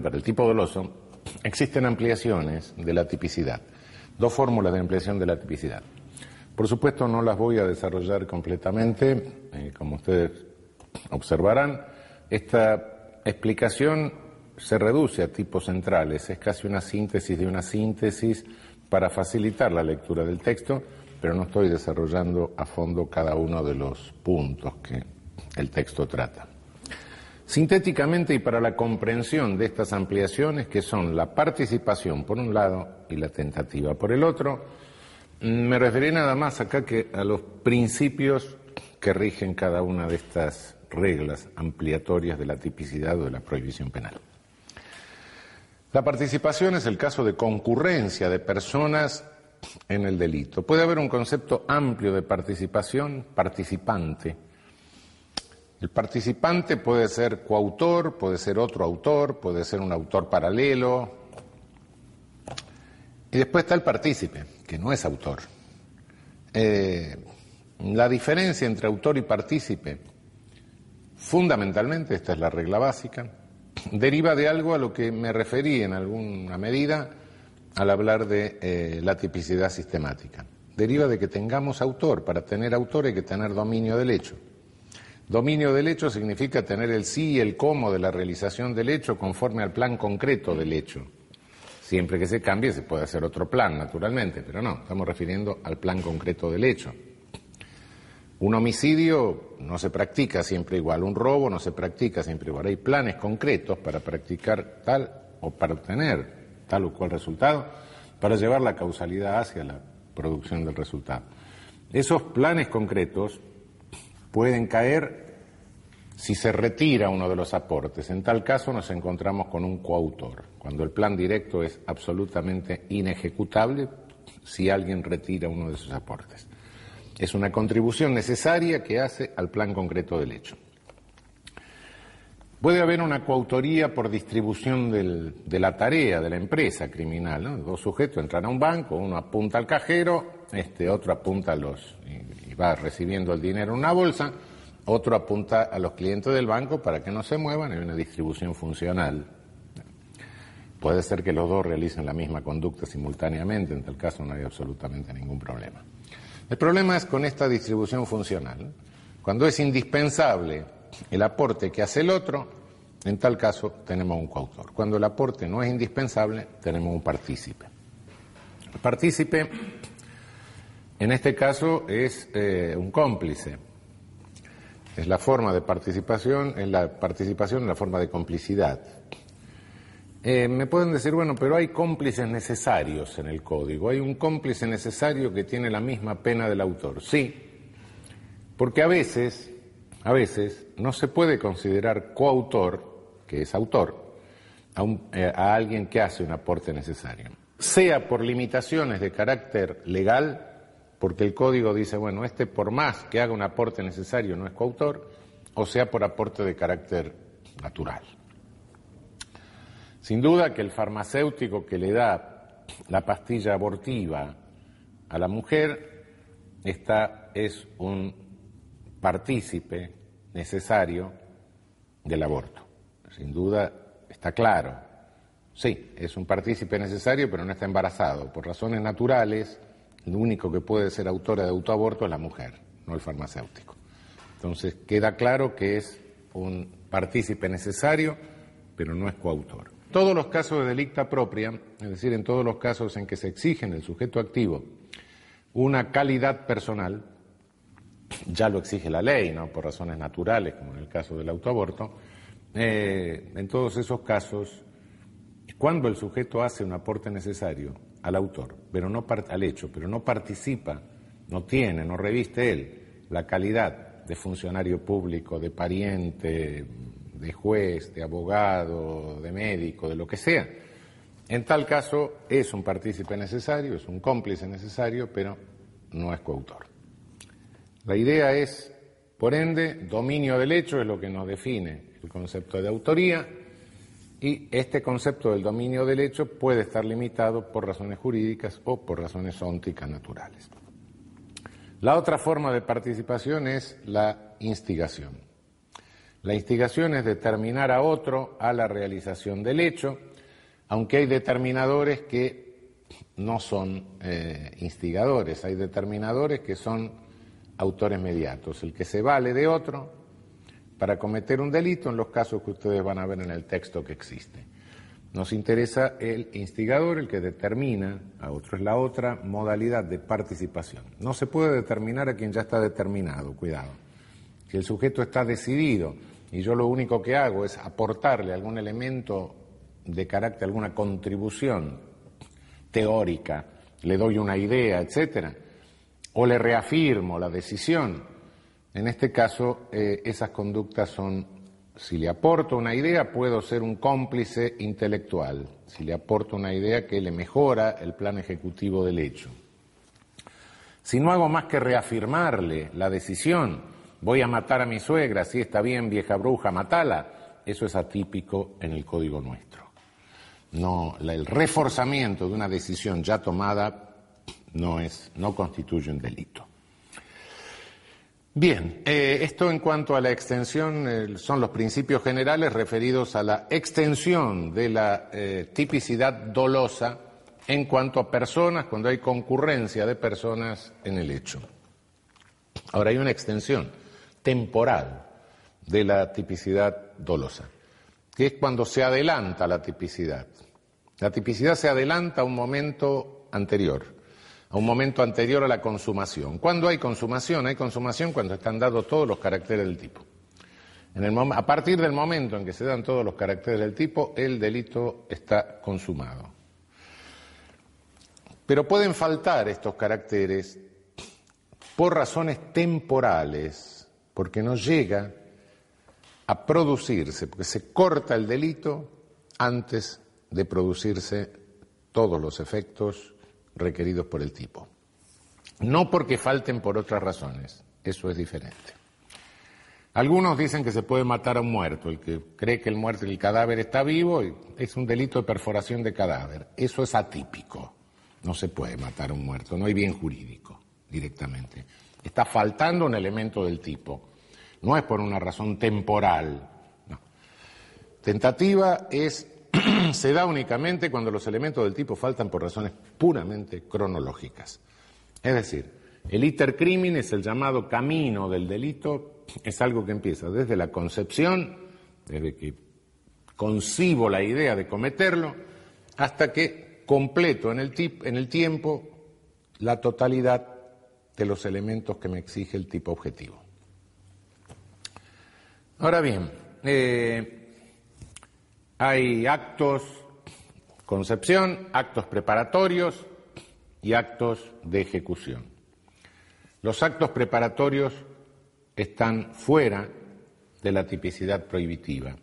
para el tipo doloso, existen ampliaciones de la tipicidad, dos fórmulas de ampliación de la tipicidad. Por supuesto no las voy a desarrollar completamente, eh, como ustedes observarán, esta explicación se reduce a tipos centrales, es casi una síntesis de una síntesis para facilitar la lectura del texto, pero no estoy desarrollando a fondo cada uno de los puntos que el texto trata. Sintéticamente y para la comprensión de estas ampliaciones, que son la participación por un lado y la tentativa por el otro, me referiré nada más acá que a los principios que rigen cada una de estas reglas ampliatorias de la tipicidad o de la prohibición penal. La participación es el caso de concurrencia de personas en el delito. Puede haber un concepto amplio de participación, participante. El participante puede ser coautor, puede ser otro autor, puede ser un autor paralelo. Y después está el partícipe, que no es autor. Eh, la diferencia entre autor y partícipe, fundamentalmente, esta es la regla básica, deriva de algo a lo que me referí en alguna medida al hablar de eh, la tipicidad sistemática. Deriva de que tengamos autor. Para tener autor hay que tener dominio del hecho. Dominio del hecho significa tener el sí y el cómo de la realización del hecho conforme al plan concreto del hecho. Siempre que se cambie se puede hacer otro plan, naturalmente, pero no, estamos refiriendo al plan concreto del hecho. Un homicidio no se practica siempre igual, un robo no se practica siempre igual. Hay planes concretos para practicar tal o para obtener tal o cual resultado, para llevar la causalidad hacia la producción del resultado. Esos planes concretos pueden caer si se retira uno de los aportes. En tal caso nos encontramos con un coautor, cuando el plan directo es absolutamente inejecutable si alguien retira uno de sus aportes. Es una contribución necesaria que hace al plan concreto del hecho. Puede haber una coautoría por distribución de la tarea de la empresa criminal. Dos sujetos entran a un banco, uno apunta al cajero, este otro apunta a los y, va recibiendo el dinero en una bolsa, otro apunta a los clientes del banco para que no se muevan. Hay una distribución funcional. Puede ser que los dos realicen la misma conducta simultáneamente, en tal caso no hay absolutamente ningún problema. El problema es con esta distribución funcional. Cuando es indispensable el aporte que hace el otro, en tal caso tenemos un coautor. Cuando el aporte no es indispensable, tenemos un partícipe. El partícipe, en este caso, es eh, un cómplice. Es la forma de participación, es la participación en la forma de complicidad. Eh, me pueden decir, bueno, pero hay cómplices necesarios en el código. Hay un cómplice necesario que tiene la misma pena del autor. Sí, porque a veces, a veces, no se puede considerar coautor, que es autor, a, eh, a alguien que hace un aporte necesario. Sea por limitaciones de carácter legal, porque el código dice, bueno, este por más que haga un aporte necesario no es coautor, o sea por aporte de carácter natural. Sin duda que el farmacéutico que le da la pastilla abortiva a la mujer esta es un partícipe necesario del aborto. Sin duda está claro. Sí, es un partícipe necesario, pero no está embarazado. Por razones naturales, el único que puede ser autora de autoaborto es la mujer, no el farmacéutico. Entonces queda claro que es un partícipe necesario, pero no es coautor todos los casos de delicta propia, es decir, en todos los casos en que se exige en el sujeto activo una calidad personal, ya lo exige la ley, ¿no? por razones naturales, como en el caso del autoaborto, eh, en todos esos casos, cuando el sujeto hace un aporte necesario al autor, pero no al hecho, pero no participa, no tiene, no reviste él la calidad de funcionario público, de pariente, de juez, de abogado, de médico, de lo que sea. En tal caso es un partícipe necesario, es un cómplice necesario, pero no es coautor. La idea es, por ende, dominio del hecho es lo que nos define el concepto de autoría y este concepto del dominio del hecho puede estar limitado por razones jurídicas o por razones ónticas naturales. La otra forma de participación es la instigación. La instigación es determinar a otro a la realización del hecho, aunque hay determinadores que no son eh, instigadores, hay determinadores que son autores mediatos, el que se vale de otro para cometer un delito en los casos que ustedes van a ver en el texto que existe. Nos interesa el instigador, el que determina, a otro es la otra modalidad de participación. No se puede determinar a quien ya está determinado, cuidado. Si el sujeto está decidido y yo lo único que hago es aportarle algún elemento de carácter, alguna contribución teórica, le doy una idea, etcétera, o le reafirmo la decisión, en este caso eh, esas conductas son, si le aporto una idea, puedo ser un cómplice intelectual, si le aporto una idea que le mejora el plan ejecutivo del hecho. Si no hago más que reafirmarle la decisión, voy a matar a mi suegra, si está bien, vieja bruja, matala. Eso es atípico en el código nuestro. No, el reforzamiento de una decisión ya tomada no, es, no constituye un delito. Bien, eh, esto en cuanto a la extensión son los principios generales referidos a la extensión de la eh, tipicidad dolosa en cuanto a personas, cuando hay concurrencia de personas en el hecho. Ahora hay una extensión temporal de la tipicidad dolosa, que es cuando se adelanta la tipicidad. La tipicidad se adelanta a un momento anterior, a un momento anterior a la consumación. ¿Cuándo hay consumación? Hay consumación cuando están dados todos los caracteres del tipo. a partir del momento en que se dan todos los caracteres del tipo, el delito está consumado. Pero pueden faltar estos caracteres por razones temporales porque no llega a producirse, porque se corta el delito antes de producirse todos los efectos requeridos por el tipo. No porque falten por otras razones, eso es diferente. Algunos dicen que se puede matar a un muerto, el que cree que el muerto, el cadáver está vivo, es un delito de perforación de cadáver. Eso es atípico. No se puede matar a un muerto, no hay bien jurídico directamente. Está faltando un elemento del tipo. No es por una razón temporal. Tentativa es, se da únicamente cuando los elementos del tipo faltan por razones puramente cronológicas. Es decir, el iter criminis, el llamado camino del delito, es algo que empieza desde la concepción, desde que concibo la idea de cometerlo, hasta que completo en el, en el tiempo la totalidad de los elementos que me exige el tipo objetivo. Ahora bien, eh, hay actos concepción, actos preparatorios y actos de ejecución. Los actos preparatorios están fuera de la tipicidad prohibitiva.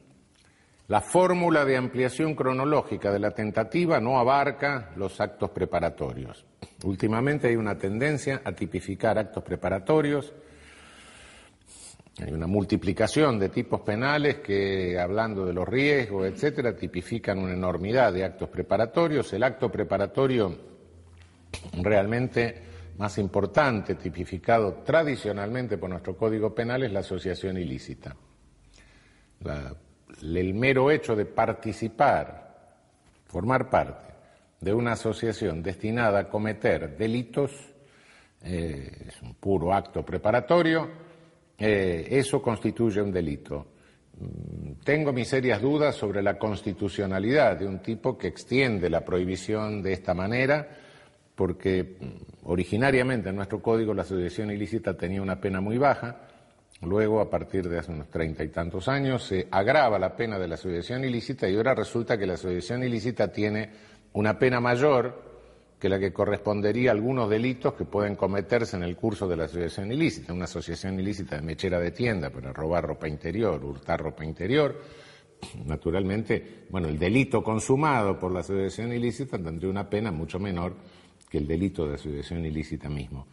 La fórmula de ampliación cronológica de la tentativa no abarca los actos preparatorios. Últimamente hay una tendencia a tipificar actos preparatorios. Hay una multiplicación de tipos penales que, hablando de los riesgos, etcétera, tipifican una enormidad de actos preparatorios. El acto preparatorio realmente más importante, tipificado tradicionalmente por nuestro Código Penal, es la asociación ilícita. el mero hecho de participar, formar parte de una asociación destinada a cometer delitos, eh, es un puro acto preparatorio, eh, eso constituye un delito. Mm, tengo mis serias dudas sobre la constitucionalidad de un tipo que extiende la prohibición de esta manera, porque mm, originariamente en nuestro código la asociación ilícita tenía una pena muy baja, luego a partir de hace unos treinta y tantos años se agrava la pena de la asociación ilícita y ahora resulta que la asociación ilícita tiene una pena mayor que la que correspondería a algunos delitos que pueden cometerse en el curso de la asociación ilícita. Una asociación ilícita de mechera de tienda para robar ropa interior, hurtar ropa interior. Naturalmente, bueno, el delito consumado por la asociación ilícita tendría una pena mucho menor que el delito de asociación ilícita mismo.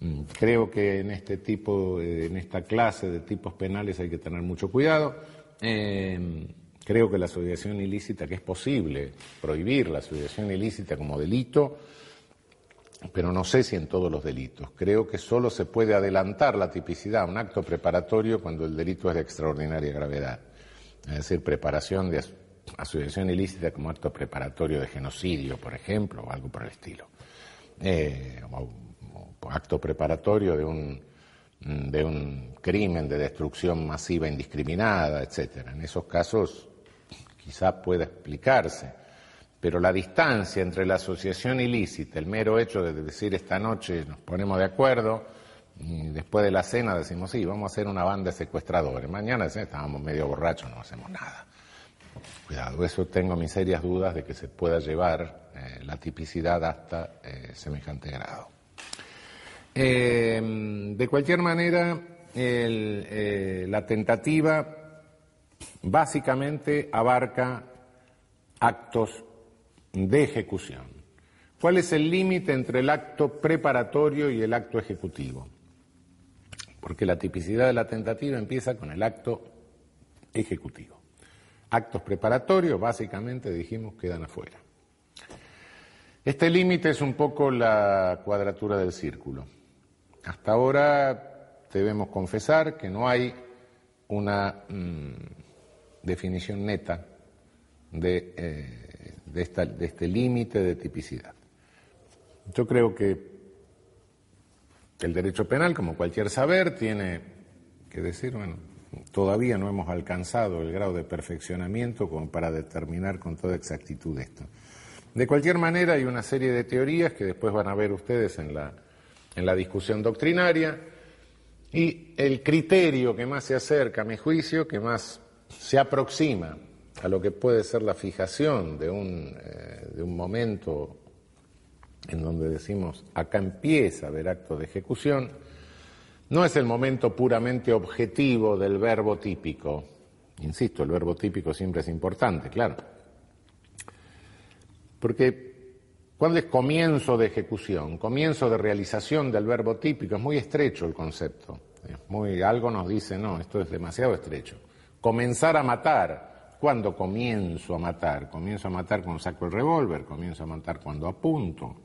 Mm, creo que en este tipo, en esta clase de tipos penales hay que tener mucho cuidado. Eh, Creo que la asociación ilícita, que es posible prohibir la asociación ilícita como delito, pero no sé si en todos los delitos. Creo que solo se puede adelantar la tipicidad a un acto preparatorio cuando el delito es de extraordinaria gravedad. Es decir, preparación de asociación ilícita como acto preparatorio de genocidio, por ejemplo, o algo por el estilo. Eh, o, acto preparatorio de un, de un crimen de destrucción masiva indiscriminada, etc. En esos casos quizás pueda explicarse pero la distancia entre la asociación ilícita, el mero hecho de decir esta noche nos ponemos de acuerdo, y después de la cena decimos, sí, vamos a hacer una banda de secuestradores, mañana estábamos medio borrachos, no hacemos nada. Cuidado, eso tengo mis serias dudas de que se pueda llevar eh, la tipicidad hasta eh, semejante grado. Eh, de cualquier manera, la tentativa básicamente abarca actos de ejecución. ¿Cuál es el límite entre el acto preparatorio y el acto ejecutivo? Porque la tipicidad de la tentativa empieza con el acto ejecutivo. Actos preparatorios, básicamente, dijimos, quedan afuera. Este límite es un poco la cuadratura del círculo. Hasta ahora debemos confesar que no hay una mm, definición neta de eh, de, este límite de tipicidad. Yo creo que el derecho penal, como cualquier saber, tiene que decir, bueno, todavía no hemos alcanzado el grado de perfeccionamiento para determinar con toda exactitud esto. De cualquier manera, hay una serie de teorías que después van a ver ustedes en la, en la discusión doctrinaria y el criterio que más se acerca, a mi juicio, que más se aproxima a lo que puede ser la fijación de un, eh, de un momento en donde decimos acá empieza a haber acto de ejecución, no es el momento puramente objetivo del verbo típico. Insisto, el verbo típico siempre es importante, claro. Porque cuando es comienzo de ejecución, comienzo de realización del verbo típico, es muy estrecho el concepto. Es muy, algo nos dice, no, esto es demasiado estrecho. Comenzar a matar, ¿Cuándo comienzo a matar? Comienzo a matar cuando saco el revólver, comienzo a matar cuando apunto,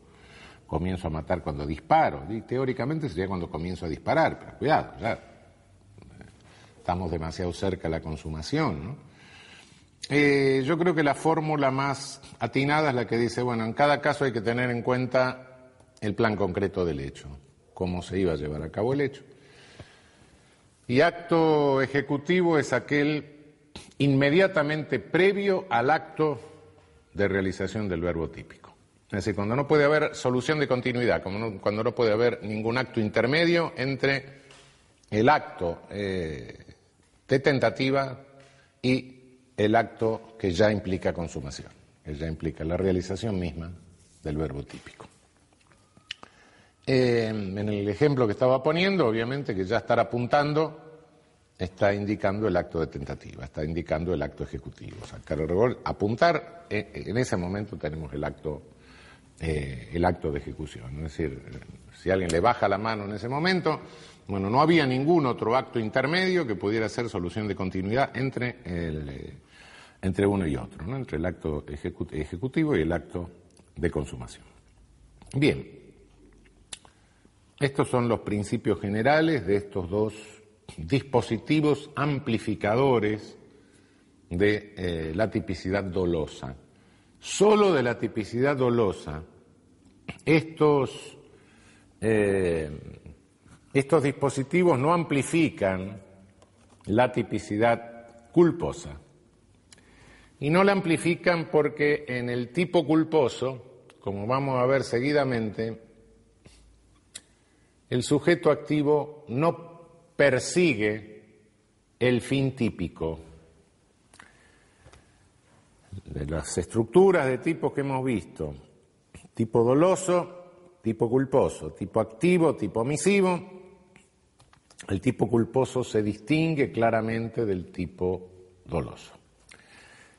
comienzo a matar cuando disparo. Teóricamente sería cuando comienzo a disparar, pero cuidado, ya estamos demasiado cerca de la consumación. Eh, yo creo que la fórmula más atinada es la que dice, bueno, en cada caso hay que tener en cuenta el plan concreto del hecho, cómo se iba a llevar a cabo el hecho. Y acto ejecutivo es aquel inmediatamente previo al acto de realización del verbo típico. Es decir, cuando no puede haber solución de continuidad, cuando no puede haber ningún acto intermedio entre el acto eh, de tentativa y el acto que ya implica consumación, que ya implica la realización misma del verbo típico. Eh, en el ejemplo que estaba poniendo, obviamente que ya estar apuntando está indicando el acto de tentativa, está indicando el acto ejecutivo. Sacar el revólver, apuntar, eh, en ese momento tenemos el acto, eh, el acto de ejecución. Es decir, si alguien le baja la mano en ese momento, bueno, no había ningún otro acto intermedio que pudiera ser solución de continuidad entre, entre uno y otro, ¿no? entre el acto ejecutivo y el acto de consumación. Bien, estos son los principios generales de estos dos dispositivos amplificadores de eh, la tipicidad dolosa. Solo de la tipicidad dolosa, estos, eh, estos dispositivos no amplifican la tipicidad culposa. Y no la amplifican porque en el tipo culposo, como vamos a ver seguidamente, el sujeto activo no persigue el fin típico. De las estructuras de tipos que hemos visto, tipo doloso, tipo culposo, tipo activo, tipo omisivo, el tipo culposo se distingue claramente del tipo doloso.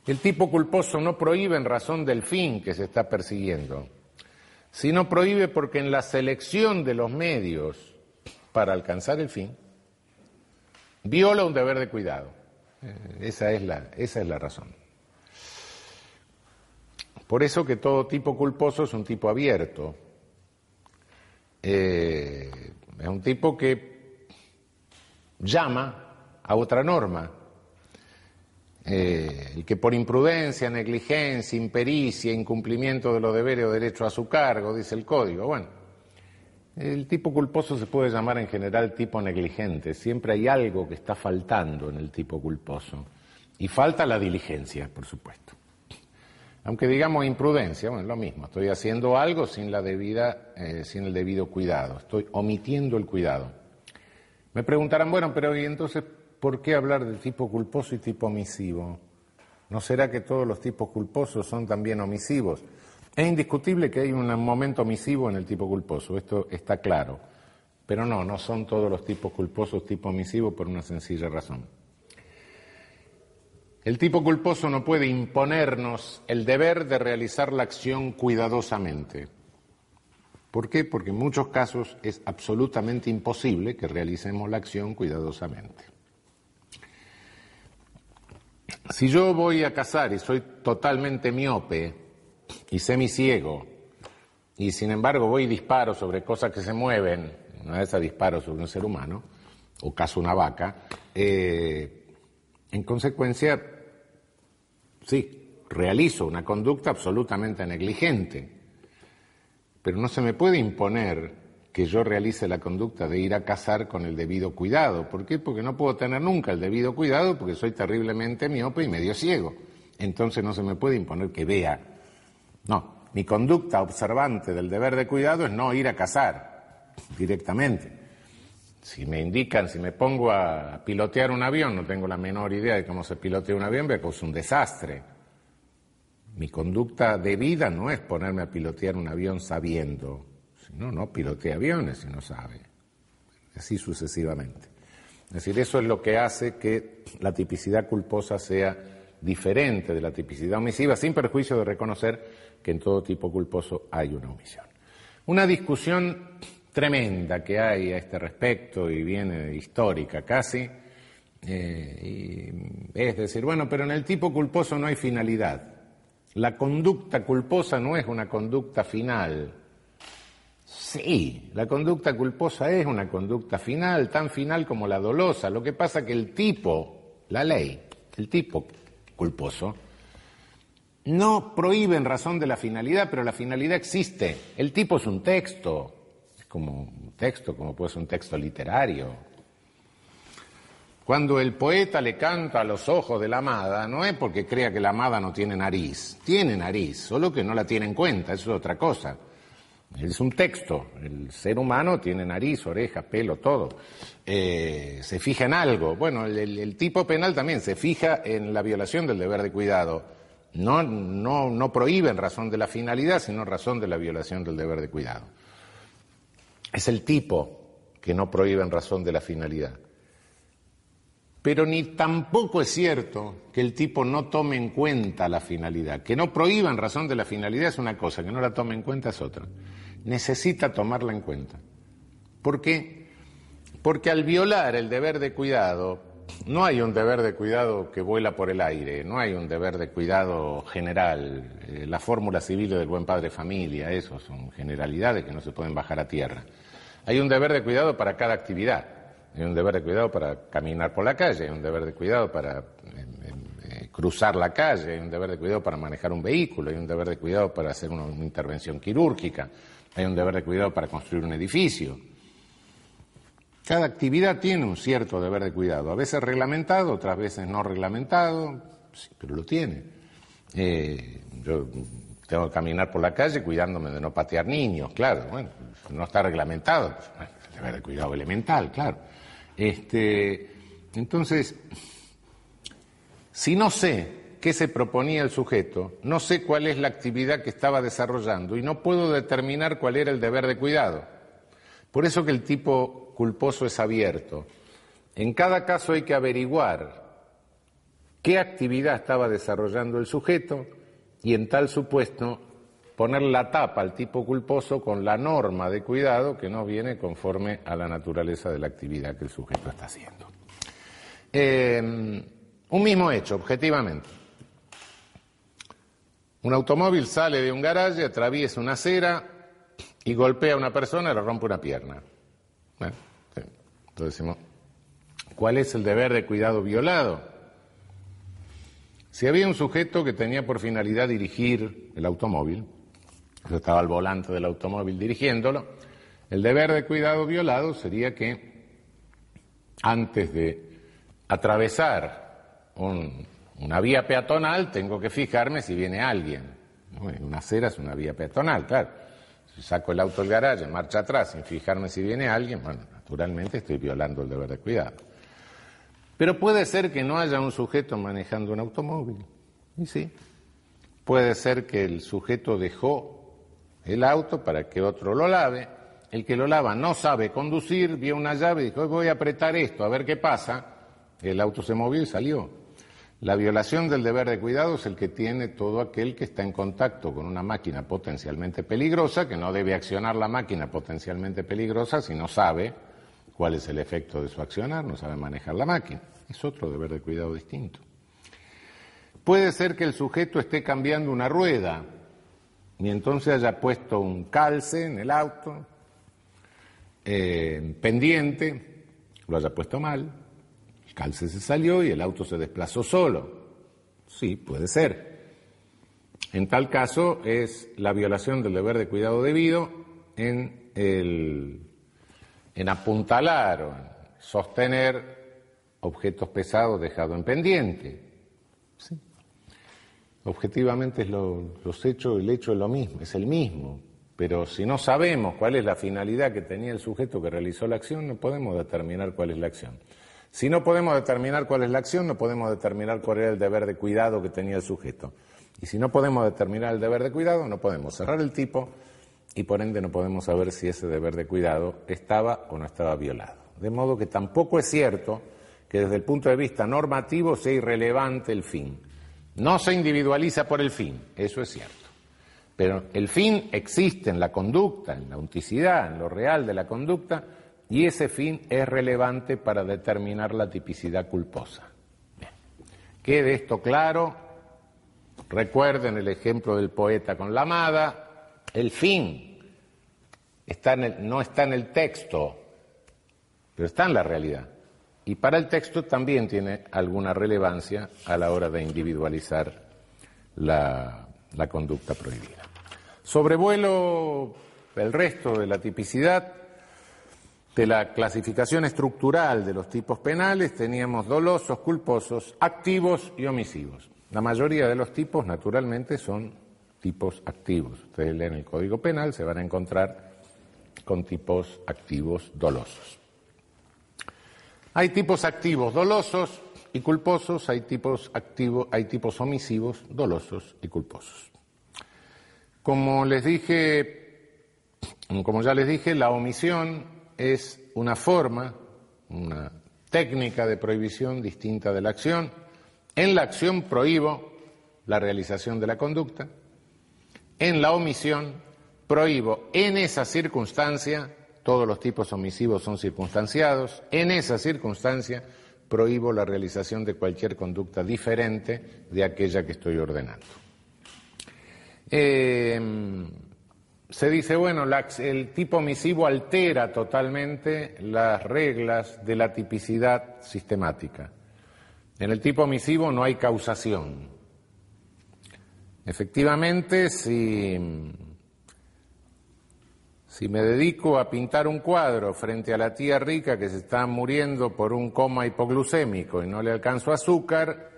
El tipo culposo no prohíbe en razón del fin que se está persiguiendo, sino prohíbe porque en la selección de los medios para alcanzar el fin, viola un deber de cuidado. Eh, esa es la, esa es la razón. Por eso que todo tipo culposo es un tipo abierto. eh, es un tipo que llama a otra norma. Eh, el que por imprudencia, negligencia, impericia, incumplimiento de los deberes o derechos a su cargo, dice el código. Bueno, el tipo culposo se puede llamar en general tipo negligente. Siempre hay algo que está faltando en el tipo culposo. Y falta la diligencia, por supuesto. Aunque digamos imprudencia, bueno, es lo mismo. Estoy haciendo algo sin la debida, eh, sin el debido cuidado. Estoy omitiendo el cuidado. Me preguntarán, bueno, pero ¿y entonces por qué hablar del tipo culposo y tipo omisivo? ¿No será que todos los tipos culposos son también omisivos? Es indiscutible que hay un momento omisivo en el tipo culposo, esto está claro. Pero no, no son todos los tipos culposos tipo omisivo por una sencilla razón. El tipo culposo no puede imponernos el deber de realizar la acción cuidadosamente. ¿Por qué? Porque en muchos casos es absolutamente imposible que realicemos la acción cuidadosamente. Si yo voy a cazar y soy totalmente miope, y semiciego, y sin embargo voy y disparo sobre cosas que se mueven, una vez disparo sobre un ser humano, o caso una vaca, eh, en consecuencia, sí, realizo una conducta absolutamente negligente, pero no se me puede imponer que yo realice la conducta de ir a cazar con el debido cuidado. ¿Por qué? Porque no puedo tener nunca el debido cuidado porque soy terriblemente miope y medio ciego. Entonces no se me puede imponer que vea no, mi conducta observante del deber de cuidado es no ir a cazar directamente. Si me indican, si me pongo a pilotear un avión, no tengo la menor idea de cómo se pilotea un avión, veo que es un desastre. Mi conducta de vida no es ponerme a pilotear un avión sabiendo, no, no pilotea aviones si no sabe. Así sucesivamente. Es decir, eso es lo que hace que la tipicidad culposa sea diferente de la tipicidad omisiva, sin perjuicio de reconocer que en todo tipo culposo hay una omisión. Una discusión tremenda que hay a este respecto y viene histórica casi, eh, es decir, bueno, pero en el tipo culposo no hay finalidad. La conducta culposa no es una conducta final. Sí, la conducta culposa es una conducta final, tan final como la dolosa. Lo que pasa que el tipo, la ley, el tipo culposo, no prohíbe en razón de la finalidad, pero la finalidad existe. El tipo es un texto, es como un texto, como puede ser un texto literario. Cuando el poeta le canta a los ojos de la amada, no es porque crea que la amada no tiene nariz, tiene nariz, solo que no la tiene en cuenta, eso es otra cosa. Es un texto, el ser humano tiene nariz, oreja, pelo, todo. Eh, se fija en algo. Bueno, el tipo penal también se fija en la violación del deber de cuidado no, no, no prohíben razón de la finalidad, sino razón de la violación del deber de cuidado. Es el tipo que no prohíbe en razón de la finalidad. Pero ni tampoco es cierto que el tipo no tome en cuenta la finalidad. Que no prohíba en razón de la finalidad es una cosa, que no la tome en cuenta es otra. Necesita tomarla en cuenta. ¿Por qué? Porque al violar el deber de cuidado, no hay un deber de cuidado que vuela por el aire, no hay un deber de cuidado general. Eh, la fórmula civil del buen padre familia, eso son generalidades que no se pueden bajar a tierra. Hay un deber de cuidado para cada actividad. Hay un deber de cuidado para caminar por la calle, hay un deber de cuidado para em, em, eh, cruzar la calle, hay un deber de cuidado para manejar un vehículo, hay un deber de cuidado para hacer una intervención quirúrgica, hay un deber de cuidado para construir un edificio. Cada actividad tiene un cierto deber de cuidado, a veces reglamentado, otras veces no reglamentado, pero lo tiene. Eh, yo tengo que caminar por la calle cuidándome de no patear niños, claro, bueno, no está reglamentado, pues, deber de cuidado elemental, claro. Este, entonces, si no sé qué se proponía el sujeto, no sé cuál es la actividad que estaba desarrollando y no puedo determinar cuál era el deber de cuidado. Por eso que el tipo culposo es abierto. En cada caso hay que averiguar qué actividad estaba desarrollando el sujeto y en tal supuesto poner la tapa al tipo culposo con la norma de cuidado que no viene conforme a la naturaleza de la actividad que el sujeto está haciendo. Eh, un mismo hecho, objetivamente. Un automóvil sale de un garaje, atraviesa una acera, y golpea a una persona y le rompe una pierna. Entonces decimos, ¿cuál es el deber de cuidado violado? Si había un sujeto que tenía por finalidad dirigir el automóvil, yo estaba al volante del automóvil dirigiéndolo, el deber de cuidado violado sería que antes de atravesar una vía peatonal tengo que fijarme si viene alguien. Una acera es una vía peatonal, claro. Si saco el auto del garaje, marcha atrás sin fijarme si viene alguien, bueno, naturalmente estoy violando el deber de cuidado. Pero puede ser que no haya un sujeto manejando un automóvil. Y sí. Puede ser que el sujeto dejó el auto para que otro lo lave. El que lo lava no sabe conducir, vio una llave y dijo, voy a apretar esto, a ver qué pasa. El auto se movió y salió. La violación del deber de cuidado es el que tiene todo aquel que está en contacto con una máquina potencialmente peligrosa, que no debe accionar la máquina potencialmente peligrosa si no sabe cuál es el efecto de su accionar, no sabe manejar la máquina. Es otro deber de cuidado distinto. Puede ser que el sujeto esté cambiando una rueda y entonces haya puesto un calce en el auto, eh, pendiente, lo haya puesto mal, calce se salió y el auto se desplazó solo. Sí, puede ser. En tal caso es la violación del deber de cuidado debido en, el, en apuntalar o en sostener objetos pesados dejados en pendiente. ¿Sí? Objetivamente es los hechos, el hecho es lo mismo, es el mismo. Pero si no sabemos cuál es la finalidad que tenía el sujeto que realizó la acción, no podemos determinar cuál es la acción. Si no podemos determinar cuál es la acción, no podemos determinar cuál era el deber de cuidado que tenía el sujeto. Y si no podemos determinar el deber de cuidado, no podemos cerrar el tipo y por ende no podemos saber si ese deber de cuidado estaba o no estaba violado. De modo que tampoco es cierto que desde el punto de vista normativo sea irrelevante el fin. No se individualiza por el fin, eso es cierto. Pero el fin existe en la conducta, en la auticidad, en lo real de la conducta, y ese fin es relevante para determinar la tipicidad culposa. Quede esto claro. Recuerden el ejemplo del poeta con la amada. El fin no está en el texto, pero está en la realidad. Y para el texto también tiene alguna relevancia a la hora de individualizar la, la conducta prohibida. Sobrevuelo el resto de la tipicidad de la clasificación estructural de los tipos penales teníamos dolosos, culposos, activos y omisivos. La mayoría de los tipos, naturalmente, son tipos activos. Ustedes leen el Código Penal, se van a encontrar con tipos activos dolosos. Hay tipos activos dolosos y culposos, hay tipos activos, hay tipos omisivos, dolosos y culposos. Como les dije, como ya les dije, la omisión es una forma, una técnica de prohibición distinta de la acción. En la acción prohíbo la realización de la conducta. En la omisión prohíbo en esa circunstancia, todos los tipos omisivos son circunstanciados, en esa circunstancia prohíbo la realización de cualquier conducta diferente de aquella que estoy ordenando. Eh, se dice, bueno, el tipo omisivo altera totalmente las reglas de la tipicidad sistemática. En el tipo omisivo no hay causación. Efectivamente, si, si me dedico a pintar un cuadro frente a la tía rica que se está muriendo por un coma hipoglucémico y no le alcanzo azúcar,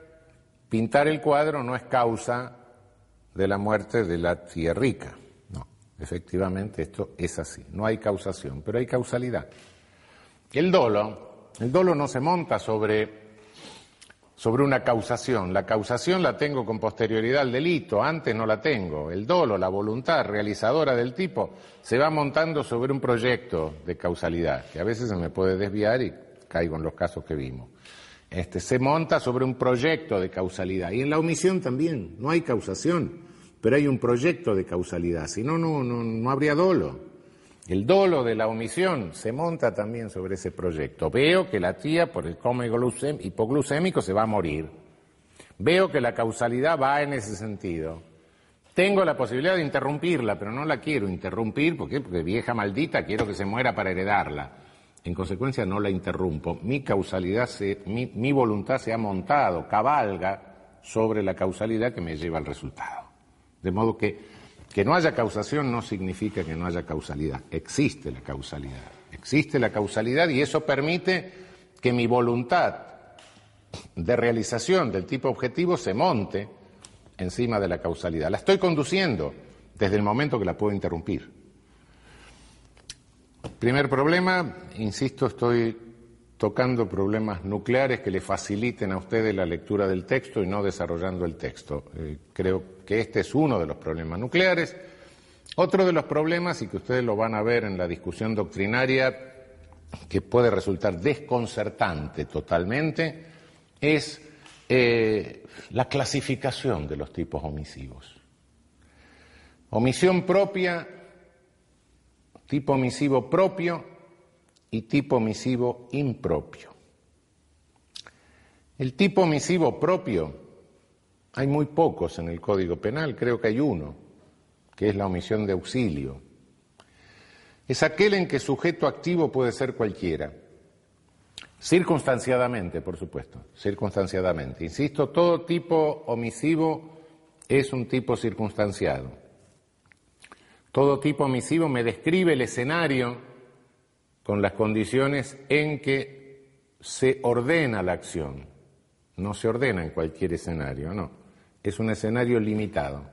pintar el cuadro no es causa de la muerte de la tía rica. Efectivamente, esto es así. No hay causación, pero hay causalidad. El dolo, el dolo no se monta sobre, sobre una causación. La causación la tengo con posterioridad al delito, antes no la tengo. El dolo, la voluntad realizadora del tipo, se va montando sobre un proyecto de causalidad, que a veces se me puede desviar y caigo en los casos que vimos. Este, se monta sobre un proyecto de causalidad. Y en la omisión también, no hay causación pero hay un proyecto de causalidad, si no, no, no, habría dolo. El dolo de la omisión se monta también sobre ese proyecto. Veo que la tía por el coma hipoglucémico se va a morir. Veo que la causalidad va en ese sentido. Tengo la posibilidad de interrumpirla, pero no la quiero interrumpir, ¿por qué? Porque vieja maldita, quiero que se muera para heredarla. En consecuencia, no la interrumpo. Mi causalidad, mi, mi voluntad se ha montado, cabalga sobre la causalidad que me lleva al resultado. De modo que que no haya causación no significa que no haya causalidad. Existe la causalidad. Existe la causalidad y eso permite que mi voluntad de realización del tipo objetivo se monte encima de la causalidad. La estoy conduciendo desde el momento que la puedo interrumpir. Primer problema, insisto, estoy tocando problemas nucleares que le faciliten a ustedes la lectura del texto y no desarrollando el texto. Eh, creo que este es uno de los problemas nucleares. Otro de los problemas, y que ustedes lo van a ver en la discusión doctrinaria, que puede resultar desconcertante totalmente, es eh, la clasificación de los tipos omisivos. Omisión propia, tipo omisivo propio y tipo omisivo impropio. El tipo omisivo propio, hay muy pocos en el Código Penal, creo que hay uno, que es la omisión de auxilio. Es aquel en que sujeto activo puede ser cualquiera. Circunstanciadamente, por supuesto, circunstanciadamente. Insisto, todo tipo omisivo es un tipo circunstanciado. Todo tipo omisivo me describe el escenario con las condiciones en que se ordena la acción. No se ordena en cualquier escenario, no. Es un escenario limitado.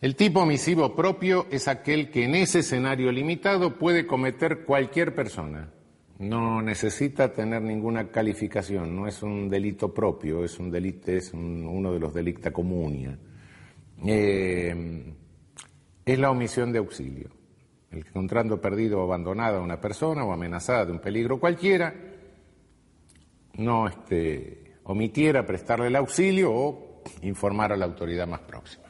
El tipo omisivo propio es aquel que en ese escenario limitado puede cometer cualquier persona no necesita tener ninguna calificación, no es un delito propio, es un delito, es uno de los delicta comunia. Eh, es la omisión de auxilio. El encontrando perdido o abandonada a una persona o amenazada de un peligro cualquiera, no este, omitiera prestarle el auxilio o informar a la autoridad más próxima.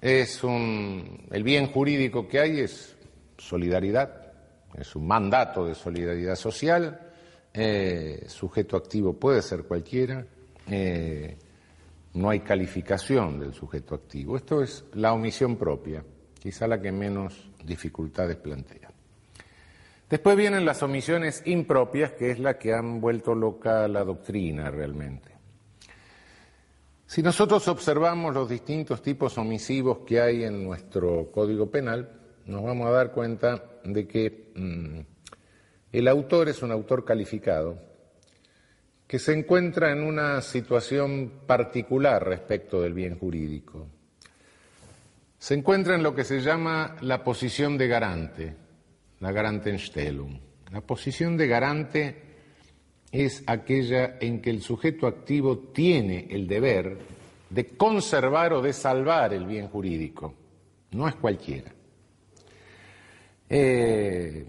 Es un, el bien jurídico que hay es solidaridad, es un mandato de solidaridad social, eh, sujeto activo puede ser cualquiera, eh, no hay calificación del sujeto activo. Esto es la omisión propia, quizá la que menos dificultades plantea. Después vienen las omisiones impropias, que es la que han vuelto loca la doctrina realmente. Si nosotros observamos los distintos tipos omisivos que hay en nuestro Código Penal, nos vamos a dar cuenta de que mm, el autor es un autor calificado que se encuentra en una situación particular respecto del bien jurídico. Se encuentra en lo que se llama la posición de garante, la Garantenstellung. La posición de garante es aquella en que el sujeto activo tiene el deber de conservar o de salvar el bien jurídico. No es cualquiera. Eh,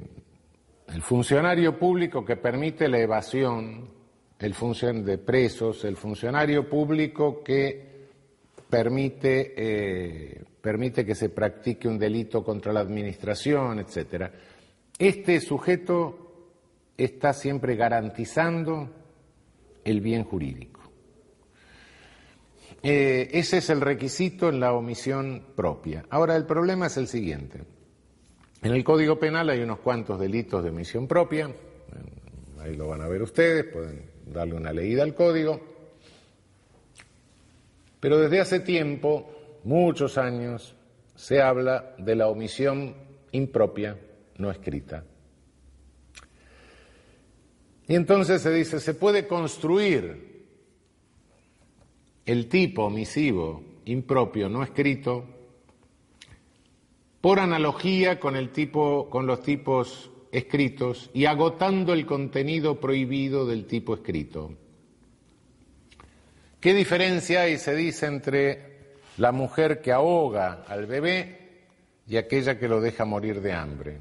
el funcionario público que permite la evasión, el funcionario de presos, el funcionario público que permite, eh, permite que se practique un delito contra la administración, etcétera. Este sujeto está siempre garantizando el bien jurídico. Eh, ese es el requisito en la omisión propia. Ahora, el problema es el siguiente. En el Código Penal hay unos cuantos delitos de misión propia, ahí lo van a ver ustedes, pueden darle una leída al código, pero desde hace tiempo, muchos años, se habla de la omisión impropia no escrita. Y entonces se dice, se puede construir el tipo omisivo impropio no escrito por analogía con, el tipo, con los tipos escritos y agotando el contenido prohibido del tipo escrito. ¿Qué diferencia hay, se dice, entre la mujer que ahoga al bebé y aquella que lo deja morir de hambre?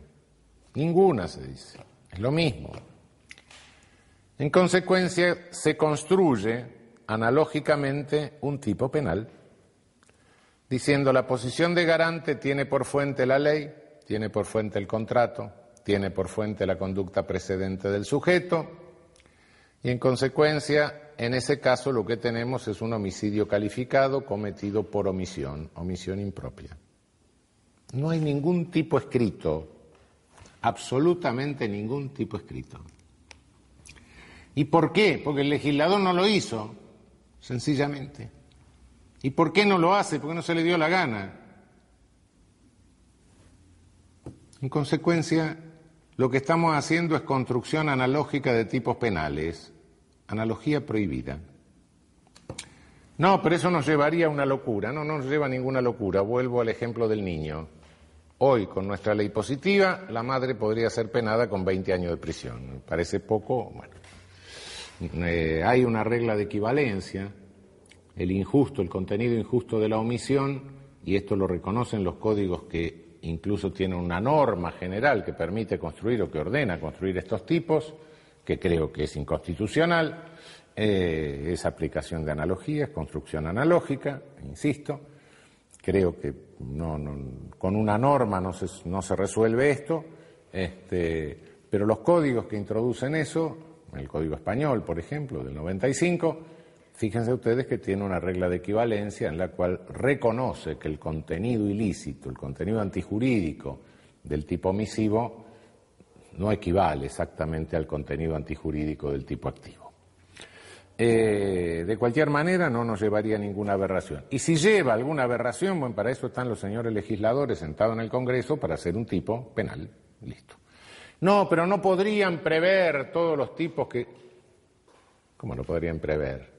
Ninguna, se dice. Es lo mismo. En consecuencia, se construye analógicamente un tipo penal diciendo la posición de garante tiene por fuente la ley, tiene por fuente el contrato, tiene por fuente la conducta precedente del sujeto y en consecuencia en ese caso lo que tenemos es un homicidio calificado cometido por omisión, omisión impropia. No hay ningún tipo escrito, absolutamente ningún tipo escrito. ¿Y por qué? Porque el legislador no lo hizo, sencillamente. ¿Y por qué no lo hace? Porque no se le dio la gana. En consecuencia, lo que estamos haciendo es construcción analógica de tipos penales, analogía prohibida. No, pero eso nos llevaría a una locura. No, no nos lleva a ninguna locura. Vuelvo al ejemplo del niño. Hoy, con nuestra ley positiva, la madre podría ser penada con 20 años de prisión. Parece poco, bueno. Eh, hay una regla de equivalencia, el injusto, el contenido injusto de la omisión, y esto lo reconocen los códigos que incluso tiene una norma general que permite construir o que ordena construir estos tipos, que creo que es inconstitucional, eh, es aplicación de analogías, construcción analógica, insisto, creo que con una norma no se, no se resuelve esto, este, pero los códigos que introducen eso, el Código Español, por ejemplo, del 95, Fíjense ustedes que tiene una regla de equivalencia en la cual reconoce que el contenido ilícito, el contenido antijurídico del tipo omisivo no equivale exactamente al contenido antijurídico del tipo activo. Eh, de cualquier manera no nos llevaría ninguna aberración. Y si lleva alguna aberración, bueno, para eso están los señores legisladores sentados en el Congreso para hacer un tipo penal. Listo. No, pero no podrían prever todos los tipos que... ¿Cómo no podrían prever?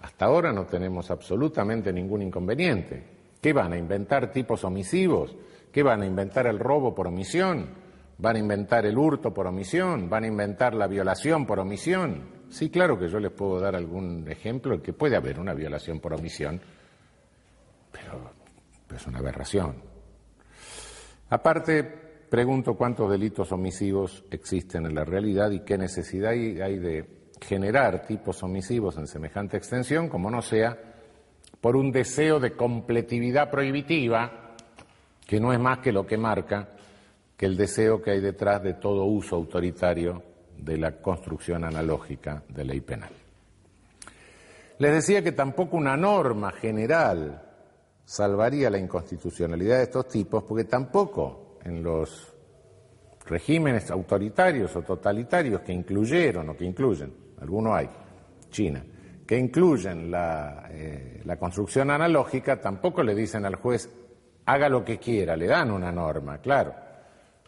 Hasta ahora no tenemos absolutamente ningún inconveniente. ¿Qué van a inventar tipos omisivos? ¿Qué van a inventar el robo por omisión? ¿Van a inventar el hurto por omisión? ¿Van a inventar la violación por omisión? Sí, claro que yo les puedo dar algún ejemplo en que puede haber una violación por omisión, pero es una aberración. Aparte, pregunto cuántos delitos omisivos existen en la realidad y qué necesidad hay de generar tipos omisivos en semejante extensión, como no sea por un deseo de completividad prohibitiva, que no es más que lo que marca que el deseo que hay detrás de todo uso autoritario de la construcción analógica de ley penal. Les decía que tampoco una norma general salvaría la inconstitucionalidad de estos tipos, porque tampoco en los regímenes autoritarios o totalitarios que incluyeron o que incluyen algunos hay, China, que incluyen eh, la construcción analógica, tampoco le dicen al juez haga lo que quiera, le dan una norma, claro.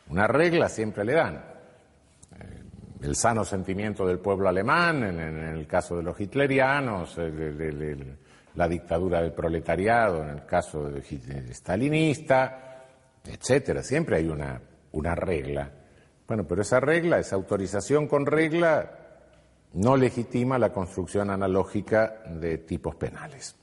Una regla siempre le dan. Eh, el sano sentimiento del pueblo alemán, en, el caso de los hitlerianos, eh, la dictadura del proletariado, en el caso de, stalinista, etcétera. Siempre hay una, una regla. Bueno, pero esa regla, esa autorización con regla, no legitima la construcción analógica de tipos penales.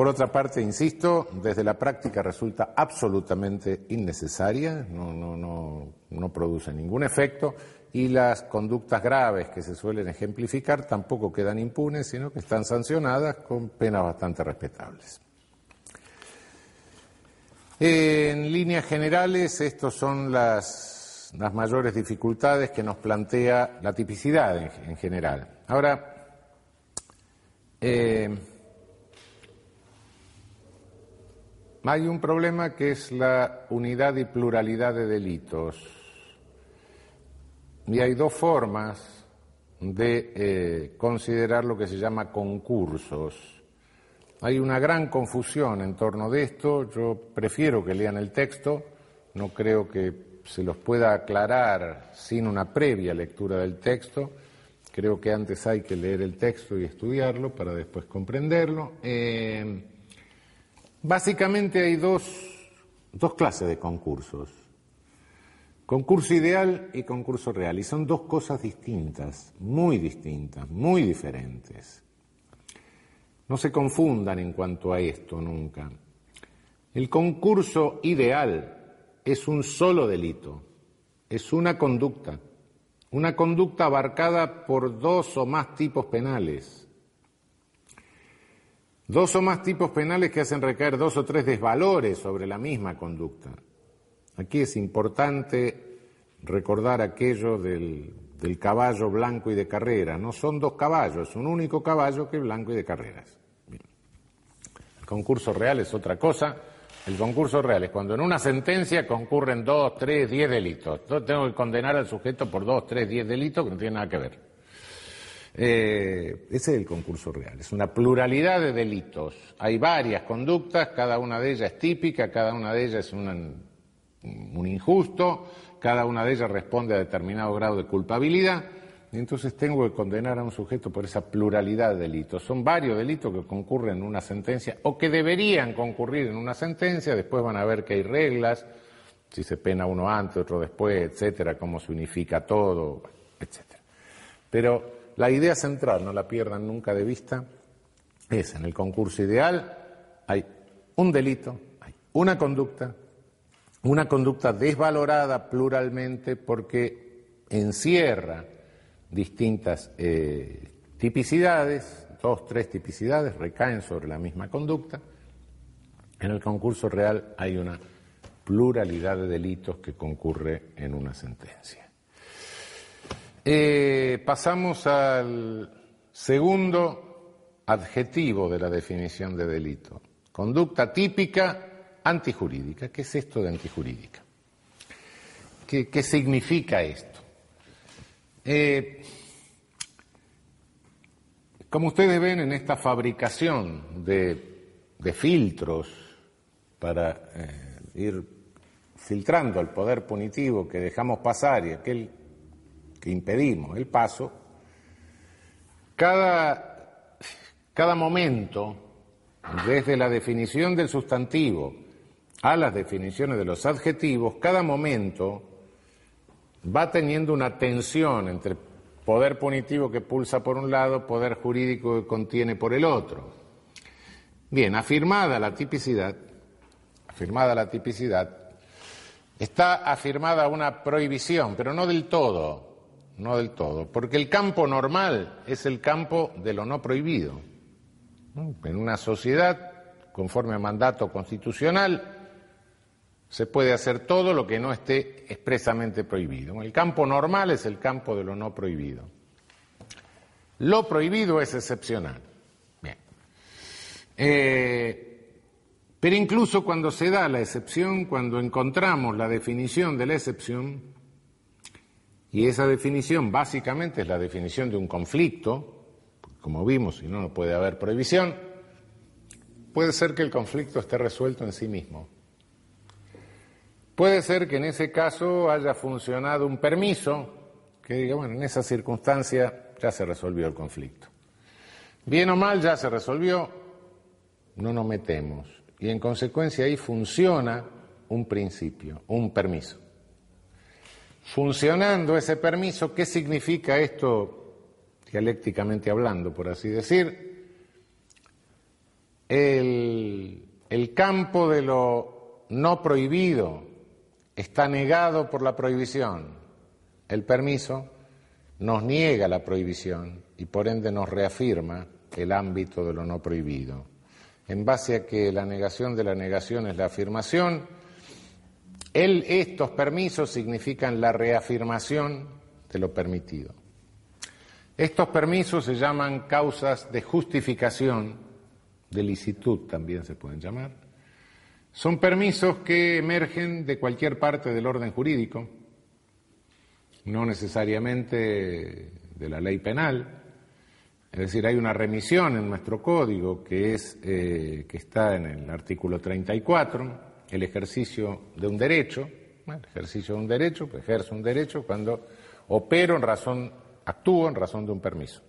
Por otra parte, insisto, desde la práctica resulta absolutamente innecesaria, no, produce ningún efecto y las conductas graves que se suelen ejemplificar tampoco quedan impunes, sino que están sancionadas con penas bastante respetables. En líneas generales, estos son las las mayores dificultades que nos plantea la tipicidad en, general. Ahora, eh, hay un problema que es la unidad y pluralidad de delitos. Y hay dos formas de eh, considerar lo que se llama concursos. Hay una gran confusión en torno de esto. Yo prefiero que lean el texto. No creo que se los pueda aclarar sin una previa lectura del texto. Creo que antes hay que leer el texto y estudiarlo para después comprenderlo. Eh, básicamente hay dos, dos clases de concursos. Concurso ideal y concurso real. Y son dos cosas distintas, muy distintas, muy diferentes. No se confundan en cuanto a esto nunca. El concurso ideal es un solo delito, es una conducta, una conducta abarcada por dos o más tipos penales. Dos o más tipos penales que hacen recaer dos o tres desvalores sobre la misma conducta. Aquí es importante recordar aquello del, del caballo blanco y de carrera. No son dos caballos, es un único caballo que es blanco y de carreras. El concurso real es otra cosa. El concurso real es cuando en una sentencia concurren dos, tres, diez delitos. Entonces tengo que condenar al sujeto por dos, tres, diez delitos que no tienen nada que ver. Eh, ese es el concurso real, es una pluralidad de delitos. Hay varias conductas, cada una de ellas es típica, cada una de ellas es un, injusto, cada una de ellas responde a determinado grado de culpabilidad, entonces tengo que condenar a un sujeto por esa pluralidad de delitos. Son varios delitos que concurren en una sentencia o que deberían concurrir en una sentencia, después van a ver que hay reglas, si se pena uno antes, otro después, etcétera, cómo se unifica todo, etcétera. Pero la idea central, no la pierdan nunca de vista, es en el concurso ideal hay un delito, hay una conducta, una conducta desvalorada pluralmente porque encierra distintas eh, tipicidades, dos, tres tipicidades recaen sobre la misma conducta. En el concurso real hay una pluralidad de delitos que concurre en una sentencia. Eh, pasamos al segundo adjetivo de la definición de delito. Conducta típica antijurídica. ¿Qué es esto de antijurídica? ¿Qué, significa esto? Eh, como ustedes ven en esta fabricación de, filtros para eh, ir filtrando el poder punitivo que dejamos pasar y aquel que impedimos el paso, cada, cada momento, desde la definición del sustantivo a las definiciones de los adjetivos, cada momento va teniendo una tensión entre poder punitivo que pulsa por un lado, poder jurídico que contiene por el otro. Bien, afirmada la tipicidad, afirmada la tipicidad, está afirmada una prohibición, pero no del todo, no del todo, porque el campo normal es el campo de lo no prohibido. En una sociedad, conforme a mandato constitucional, se puede hacer todo lo que no esté expresamente prohibido. El campo normal es el campo de lo no prohibido. Lo prohibido es excepcional. Bien. Eh, pero incluso cuando se da la excepción, cuando encontramos la definición de la excepción, y esa definición básicamente es la definición de un conflicto, como vimos, si no, no puede haber prohibición, puede ser que el conflicto esté resuelto en sí mismo. Puede ser que en ese caso haya funcionado un permiso que diga, bueno, en esa circunstancia ya se resolvió el conflicto. Bien o mal ya se resolvió, no nos metemos. Y en consecuencia ahí funciona un principio, un permiso funcionando ese permiso, ¿qué significa esto dialécticamente hablando, por así decir? El, el campo de lo no prohibido está negado por la prohibición. El permiso nos niega la prohibición y por ende nos reafirma el ámbito de lo no prohibido. En base a que la negación de la negación es la afirmación, estos permisos significan la reafirmación de lo permitido. Estos permisos se llaman causas de justificación, de licitud también se pueden llamar. Son permisos que emergen de cualquier parte del orden jurídico, no necesariamente de la ley penal. Es decir, hay una remisión en nuestro código que, es, eh, que está en el artículo 34 el ejercicio de un derecho, el ejercicio de un derecho, pues ejerzo un derecho cuando opero en razón, actúo en razón de un permiso.